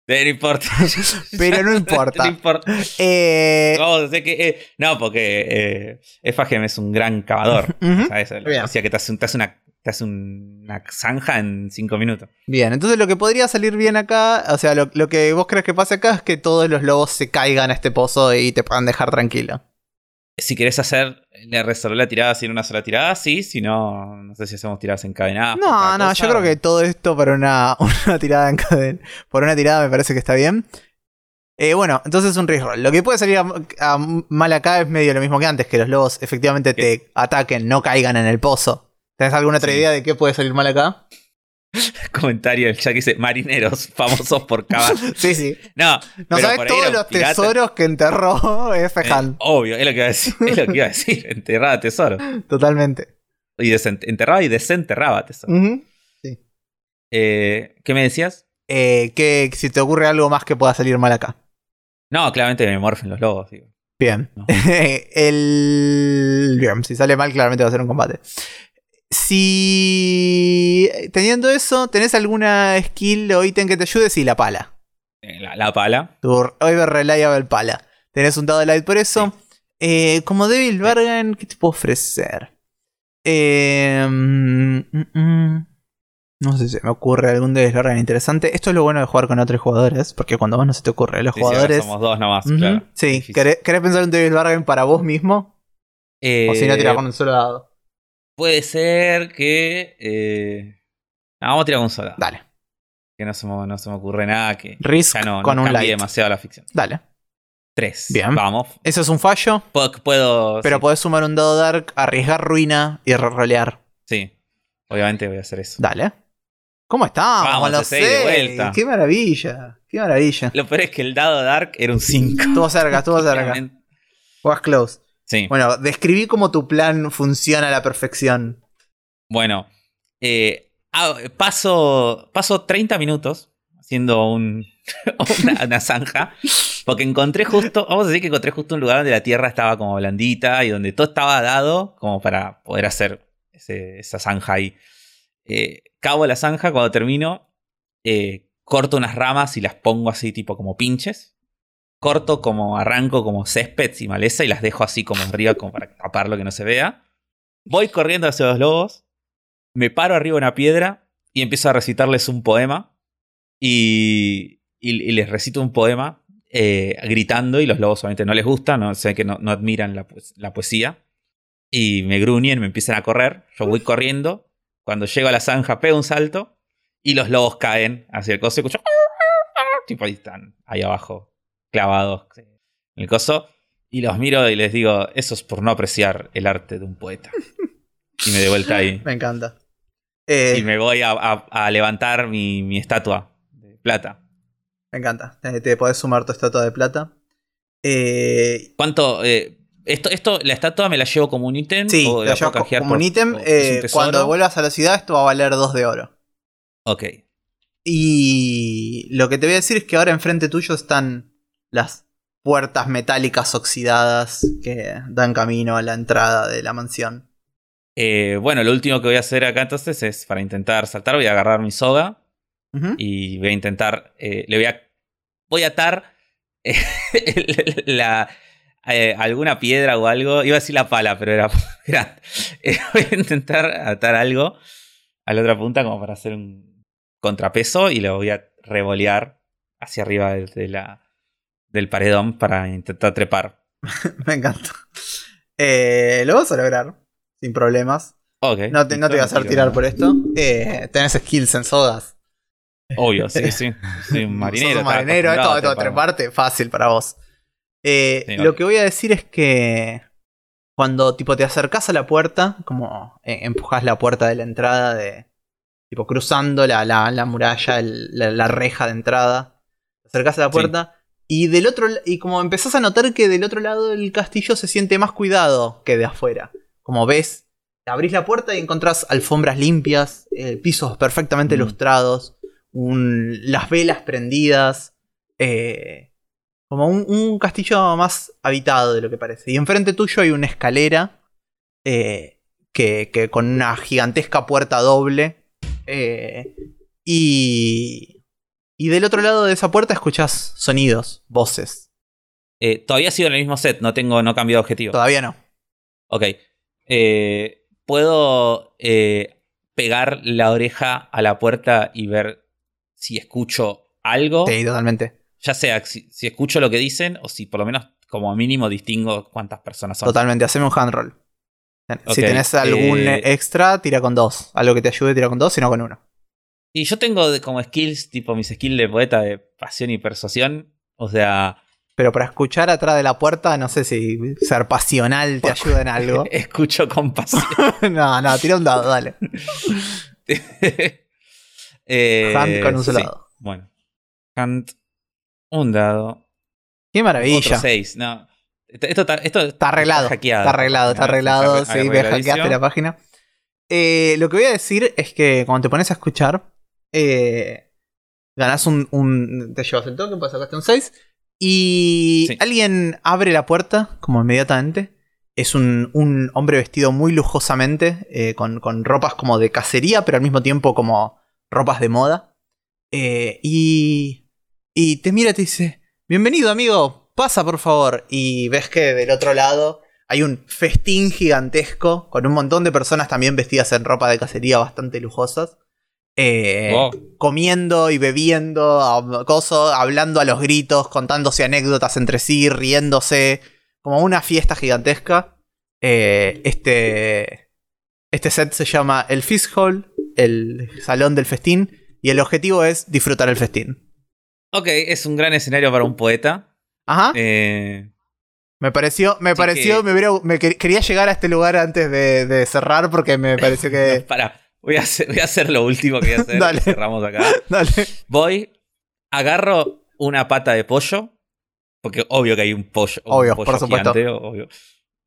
No importa. Pero no importa. no importa. Que. no, porque eh, es un gran cavador. ¿sabes? Bien. O sea que te hace, te hace una, te hace una zanja en cinco minutos. bien, entonces lo que podría salir bien acá, o sea, lo, lo que vos crees que pase acá es que todos los lobos se caigan a este pozo y te puedan dejar tranquilo. Si querés hacer, le resolver la tirada sin una sola tirada, sí. Si no, no sé si hacemos tiradas encadenadas. No, no, cosa. yo creo que todo esto para una, una tirada en cadena. Por una tirada me parece que está bien. Eh, bueno, entonces un reroll. Lo que puede salir a- a mal acá es medio lo mismo que antes, que los lobos efectivamente te ataquen, no caigan en el pozo. ¿Tenés alguna otra Sí. idea de qué puede salir mal acá? Comentario del chat que dice: marineros famosos por cavar. Sí, sí. No, No sabes todos los tesoros que enterró eh, Fejan. obvio, es lo que iba a decir. Es lo que iba a decir. Enterraba tesoro. Totalmente. Y enterraba y desenterraba tesoro. Ujú. Eh, ¿Qué me decías? Eh, que si te ocurre algo más que pueda salir mal acá. No, claramente me morfen los lobos. digo. Bien. No. el. Bien, si sale mal, claramente va a ser un combate. Si. Teniendo eso, ¿tenés alguna skill o ítem que te ayude? Sí, la pala. Eh, La, la pala. Tu Over Reliable pala. Tenés un dado de light por eso. Eh, como Devil Bargain, ¿qué te puedo ofrecer? Eh, mm, mm. No sé si me ocurre algún Devil Bargain interesante. Esto es lo bueno de jugar con otros jugadores, porque cuando vos no se te ocurre, los Sí, jugadores. somos dos nomás, Ujú. claro. Sí. ¿querés, querés pensar un Devil Bargain para vos mismo? Eh, O si no, tirás con un solo dado. Puede ser que. eh, no, vamos a tirar con un solo. dado, Dale. Que no se, me, no se me ocurre nada que. Risk Ya no, no con un light. demasiado la ficción. Dale. Tres. Bien. Vamos. Eso es un fallo, Puedo. puedo- pero sí, podés sumar un dado dark, arriesgar ruina y rolear. sí. Obviamente voy a hacer eso. Dale. ¿Cómo estamos? Vamos, Lo a seis de vuelta. Qué maravilla. Qué maravilla. Lo peor es que el dado Dark era un 5. Estuvo cerca, estuvo cerca. Was close. Sí. Bueno, describí cómo tu plan funciona a la perfección. Bueno, eh, paso, paso 30 minutos haciendo un, una, una zanja. Porque encontré justo, vamos a decir que encontré justo un lugar donde la tierra estaba como blandita y donde todo estaba dado como para poder hacer ese- esa zanja ahí. Eh, cabo la zanja, cuando termino, eh, corto unas ramas y las pongo así tipo como pinches. Corto como arranco como césped y maleza y las dejo así como arriba como para taparlo que no se vea. Voy corriendo hacia los lobos me paro arriba de una piedra y empiezo a recitarles un poema. Y, les recito un poema. eh, gritando y los lobos obviamente no les gusta, no sé que no, admiran la, poes- la poesía. Y me gruñen, me empiezan a correr. Yo voy corriendo. Cuando llego a la zanja, pego un salto y los lobos caen hacia el coso. y Escucho. Tipo ahí están, ahí abajo, clavados en el coso. Y los miro y les digo: Eso es por no apreciar el arte de un poeta. Y me de vuelta ahí. Me encanta. Eh, Y me voy a, a- a levantar mi, mi estatua de plata. Me encanta. Eh, Te podés sumar tu estatua de plata. Eh, ¿Cuánto? eh, esto, esto, la estatua me la llevo como un ítem. sí, o la puedo co- canjear como por- un ítem. eh, un cuando vuelvas a la ciudad, esto va a valer 2 de oro. Ok. Y lo que te voy a decir es que ahora enfrente tuyo están las puertas metálicas oxidadas que dan camino a la entrada de la mansión. Eh, bueno, lo último que voy a hacer acá entonces es para intentar saltar, voy a agarrar mi soga y voy a intentar. eh, le voy a. Voy a atar eh, la, eh, alguna piedra o algo. Iba a decir la pala, pero era grande. Voy a intentar atar algo a la otra punta como para hacer un contrapeso y lo voy a revolear hacia arriba de, de la, del paredón para intentar trepar. Me encanta. Eh, lo vas a lograr sin problemas. Ok. No te, no te voy a hacer tirar por esto. Eh, tenés skills en sogas. Obvio, sí, sí. Soy un marinero. Sos un marinero, esto, treparte, fácil para vos. Eh, Sí, lo que voy a decir es que cuando tipo te acercás a la puerta, como eh, empujás la puerta de la entrada, de tipo cruzando la, la- la muralla, el- la, la reja de entrada, te acercás a la Sí. Y del otro y como empezás a notar que del otro lado del castillo se siente más cuidado que de afuera. Como ves, abrís la puerta y encontrás alfombras limpias, eh, pisos perfectamente Mm. ilustrados, un- las velas prendidas, eh, como un, un castillo más habitado de lo que parece. Y enfrente tuyo hay una escalera eh, que, que con una gigantesca puerta doble. eh, y, y del otro lado de esa puerta escuchás sonidos, voces. Eh, todavía sigo en el mismo set, no tengo, no he cambiado de objetivo. Todavía no. Ok. Eh, ¿Puedo eh, pegar la oreja a la puerta y ver si escucho algo? Sí, totalmente. Ya sea si, si escucho lo que dicen o si por lo menos como mínimo distingo cuántas personas son. Totalmente. Haceme un hand roll. Si tenés algún eh, extra, tira con dos. Algo que te ayude, tira con dos, sino con uno. Y yo tengo de- como skills, tipo mis skills de poeta de pasión y persuasión. O sea, Pero para escuchar atrás de la puerta, no sé si ser pasional te ayuda en algo. escucho con pasión. no, no, tira un dado, dale. Eh, Hunt con un solo sí. dado. Bueno. Hunt. Un dado. Qué maravilla. Otro 6. No. Esto, esto, está- esto Está arreglado. hackeado. Está arreglado, está arreglado. Está Sí, me hackeaste la página. Eh, lo que voy a decir es que cuando te pones a escuchar, eh, ganás un, un- Te llevas el token, pues sacaste un 6. Y Sí. alguien abre la puerta, como inmediatamente. Es un, un hombre vestido muy lujosamente, eh, con, con ropas como de cacería, pero al mismo tiempo como ropas de moda. Eh, y, y te mira y te dice, bienvenido amigo, pasa por favor. Y ves que del otro lado hay un festín gigantesco con un montón de personas también vestidas en ropa de cacería bastante lujosas. Eh, Wow. Comiendo y bebiendo, coso, hablando a los gritos, contándose anécdotas entre sí, riéndose, como una fiesta gigantesca. Eh, este, este set se llama el Feast Hall, el salón del festín, y el objetivo es disfrutar el festín. Ok, es un gran escenario para un poeta. Ajá. Eh, Me pareció, me pareció, que- me, hubiera- me quer- quería llegar a este lugar antes de, de cerrar porque me pareció que. para, voy a, hacer, voy a hacer lo último que voy a hacer. Dale. Cerramos acá. Dale. Voy, agarro una pata de pollo. Porque obvio que hay un pollo. un Obvio, pollo por supuesto. gigante, obvio.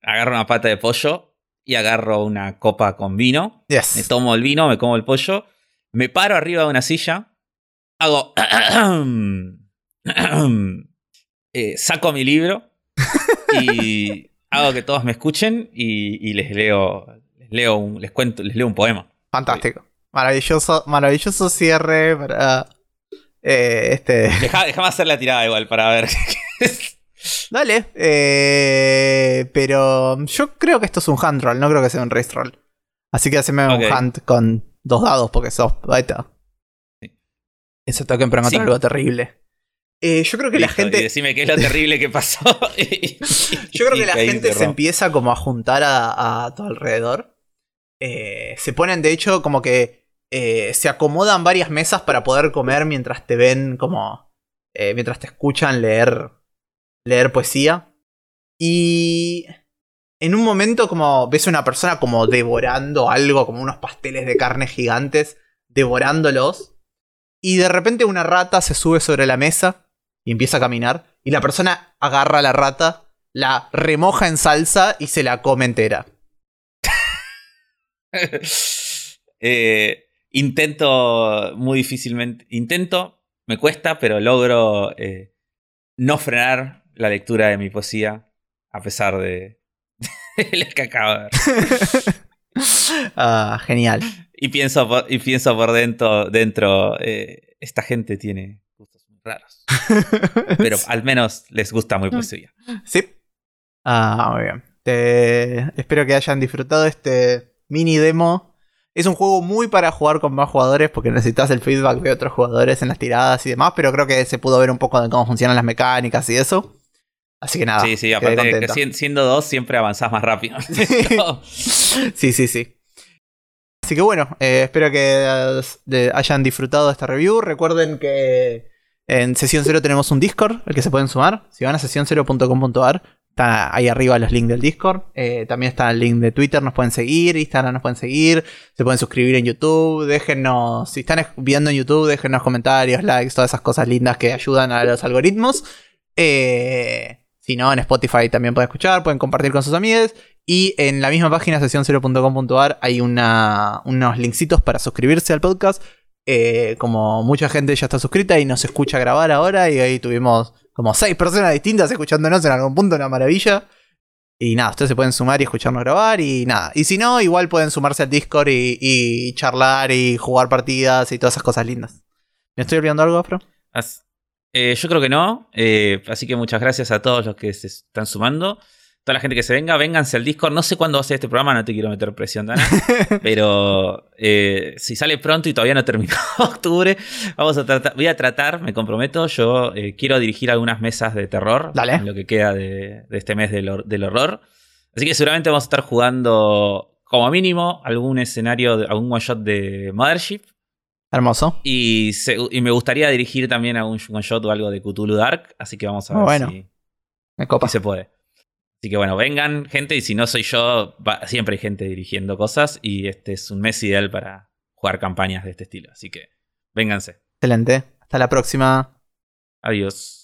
Agarro una pata de pollo y agarro una copa con vino. Me Yes. tomo el vino, me como el pollo. Me paro arriba de una silla. Hago. eh, saco mi libro. Y hago que todos me escuchen. Y, y les leo. Les leo un, les cuento, les leo un poema. Fantástico. Maravilloso, maravilloso cierre para eh, este. Deja- Déjame hacer la tirada igual para ver. Dale. eh, pero yo creo que esto es un hand roll, no creo que sea un race roll. Así que haceme un hand con dos dados porque sos. Ahí está. Sí. Ese para encontrar Sí. algo terrible. Eh, yo creo que la gente. Y decime qué es lo terrible que pasó. yo creo que la gente se empieza como a juntar a, todo alrededor. Eh, se ponen, de hecho, como que eh, se acomodan varias mesas para poder comer mientras te ven como. mientras te escuchan leer. leer poesía. Y. En un momento, como ves a una persona como devorando algo, como unos pasteles de carne gigantes, devorándolos. Y de repente una rata se sube sobre la mesa y empieza a caminar. Y la persona agarra a la rata, la remoja en salsa y se la come entera. Eh, intento muy difícilmente. Intento, me cuesta, pero logro eh, no frenar la lectura de mi poesía a pesar de, lo que acabo de ver. ah, genial. Y pienso por, y pienso por dentro, dentro eh, esta gente tiene raros. Pero al menos les gusta muy poesía. Sí. Ah, muy bien. Espero que hayan disfrutado este mini demo. Es un juego muy para jugar con más jugadores porque necesitas el feedback de otros jugadores en las tiradas y demás, pero creo que se pudo ver un poco de cómo funcionan las mecánicas y eso. Así que nada. Sí, sí, aparte que siendo dos siempre avanzás más rápido. sí, sí, sí. Así que bueno, eh, espero que hayan disfrutado de esta review. Recuerden que en sesión 0 tenemos un Discord al que se pueden sumar. Si van a sesión0.com.ar, está ahí arriba los links del Discord. Eh, también está el link de Twitter, nos pueden seguir, Instagram nos pueden seguir, se pueden suscribir en YouTube. Déjennos, si están viendo en YouTube, déjennos comentarios, likes, todas esas cosas lindas que ayudan a los algoritmos. Eh, si no, en Spotify también pueden escuchar, pueden compartir con sus amigos. Y en la misma página, sesión0.com.ar, hay unos linksitos para suscribirse al podcast eh, como mucha gente ya está suscrita y nos escucha grabar ahora, y ahí tuvimos como seis personas distintas escuchándonos en algún punto, una maravilla. Y nada, ustedes se pueden sumar y escucharnos grabar y nada. Y si no, igual pueden sumarse al Discord y, charlar y jugar partidas y todas esas cosas lindas. ¿Me estoy olvidando algo, Afro? Eh, yo creo que no. Eh, así que muchas gracias a todos los que se están sumando toda la gente que se venga, vénganse al Discord. No sé cuándo va a ser este programa, no te quiero meter presión, Dana. pero eh, si sale pronto y todavía no terminó octubre, vamos a tratar, voy a tratar, me comprometo, yo eh, quiero dirigir algunas mesas de terror. Dale. En lo que queda de, este mes del, horror. Así que seguramente vamos a estar jugando, como mínimo, algún escenario, algún one shot de Mothership. Hermoso. Y, me gustaría dirigir también algún one shot o algo de Cthulhu Dark. Así que vamos a ver bueno. si, me copa. si se puede. Así que bueno, vengan gente y si no soy yo, siempre hay gente dirigiendo cosas y este es un mes ideal para jugar campañas de este estilo. Así que vénganse. Excelente. Hasta la próxima. Adiós.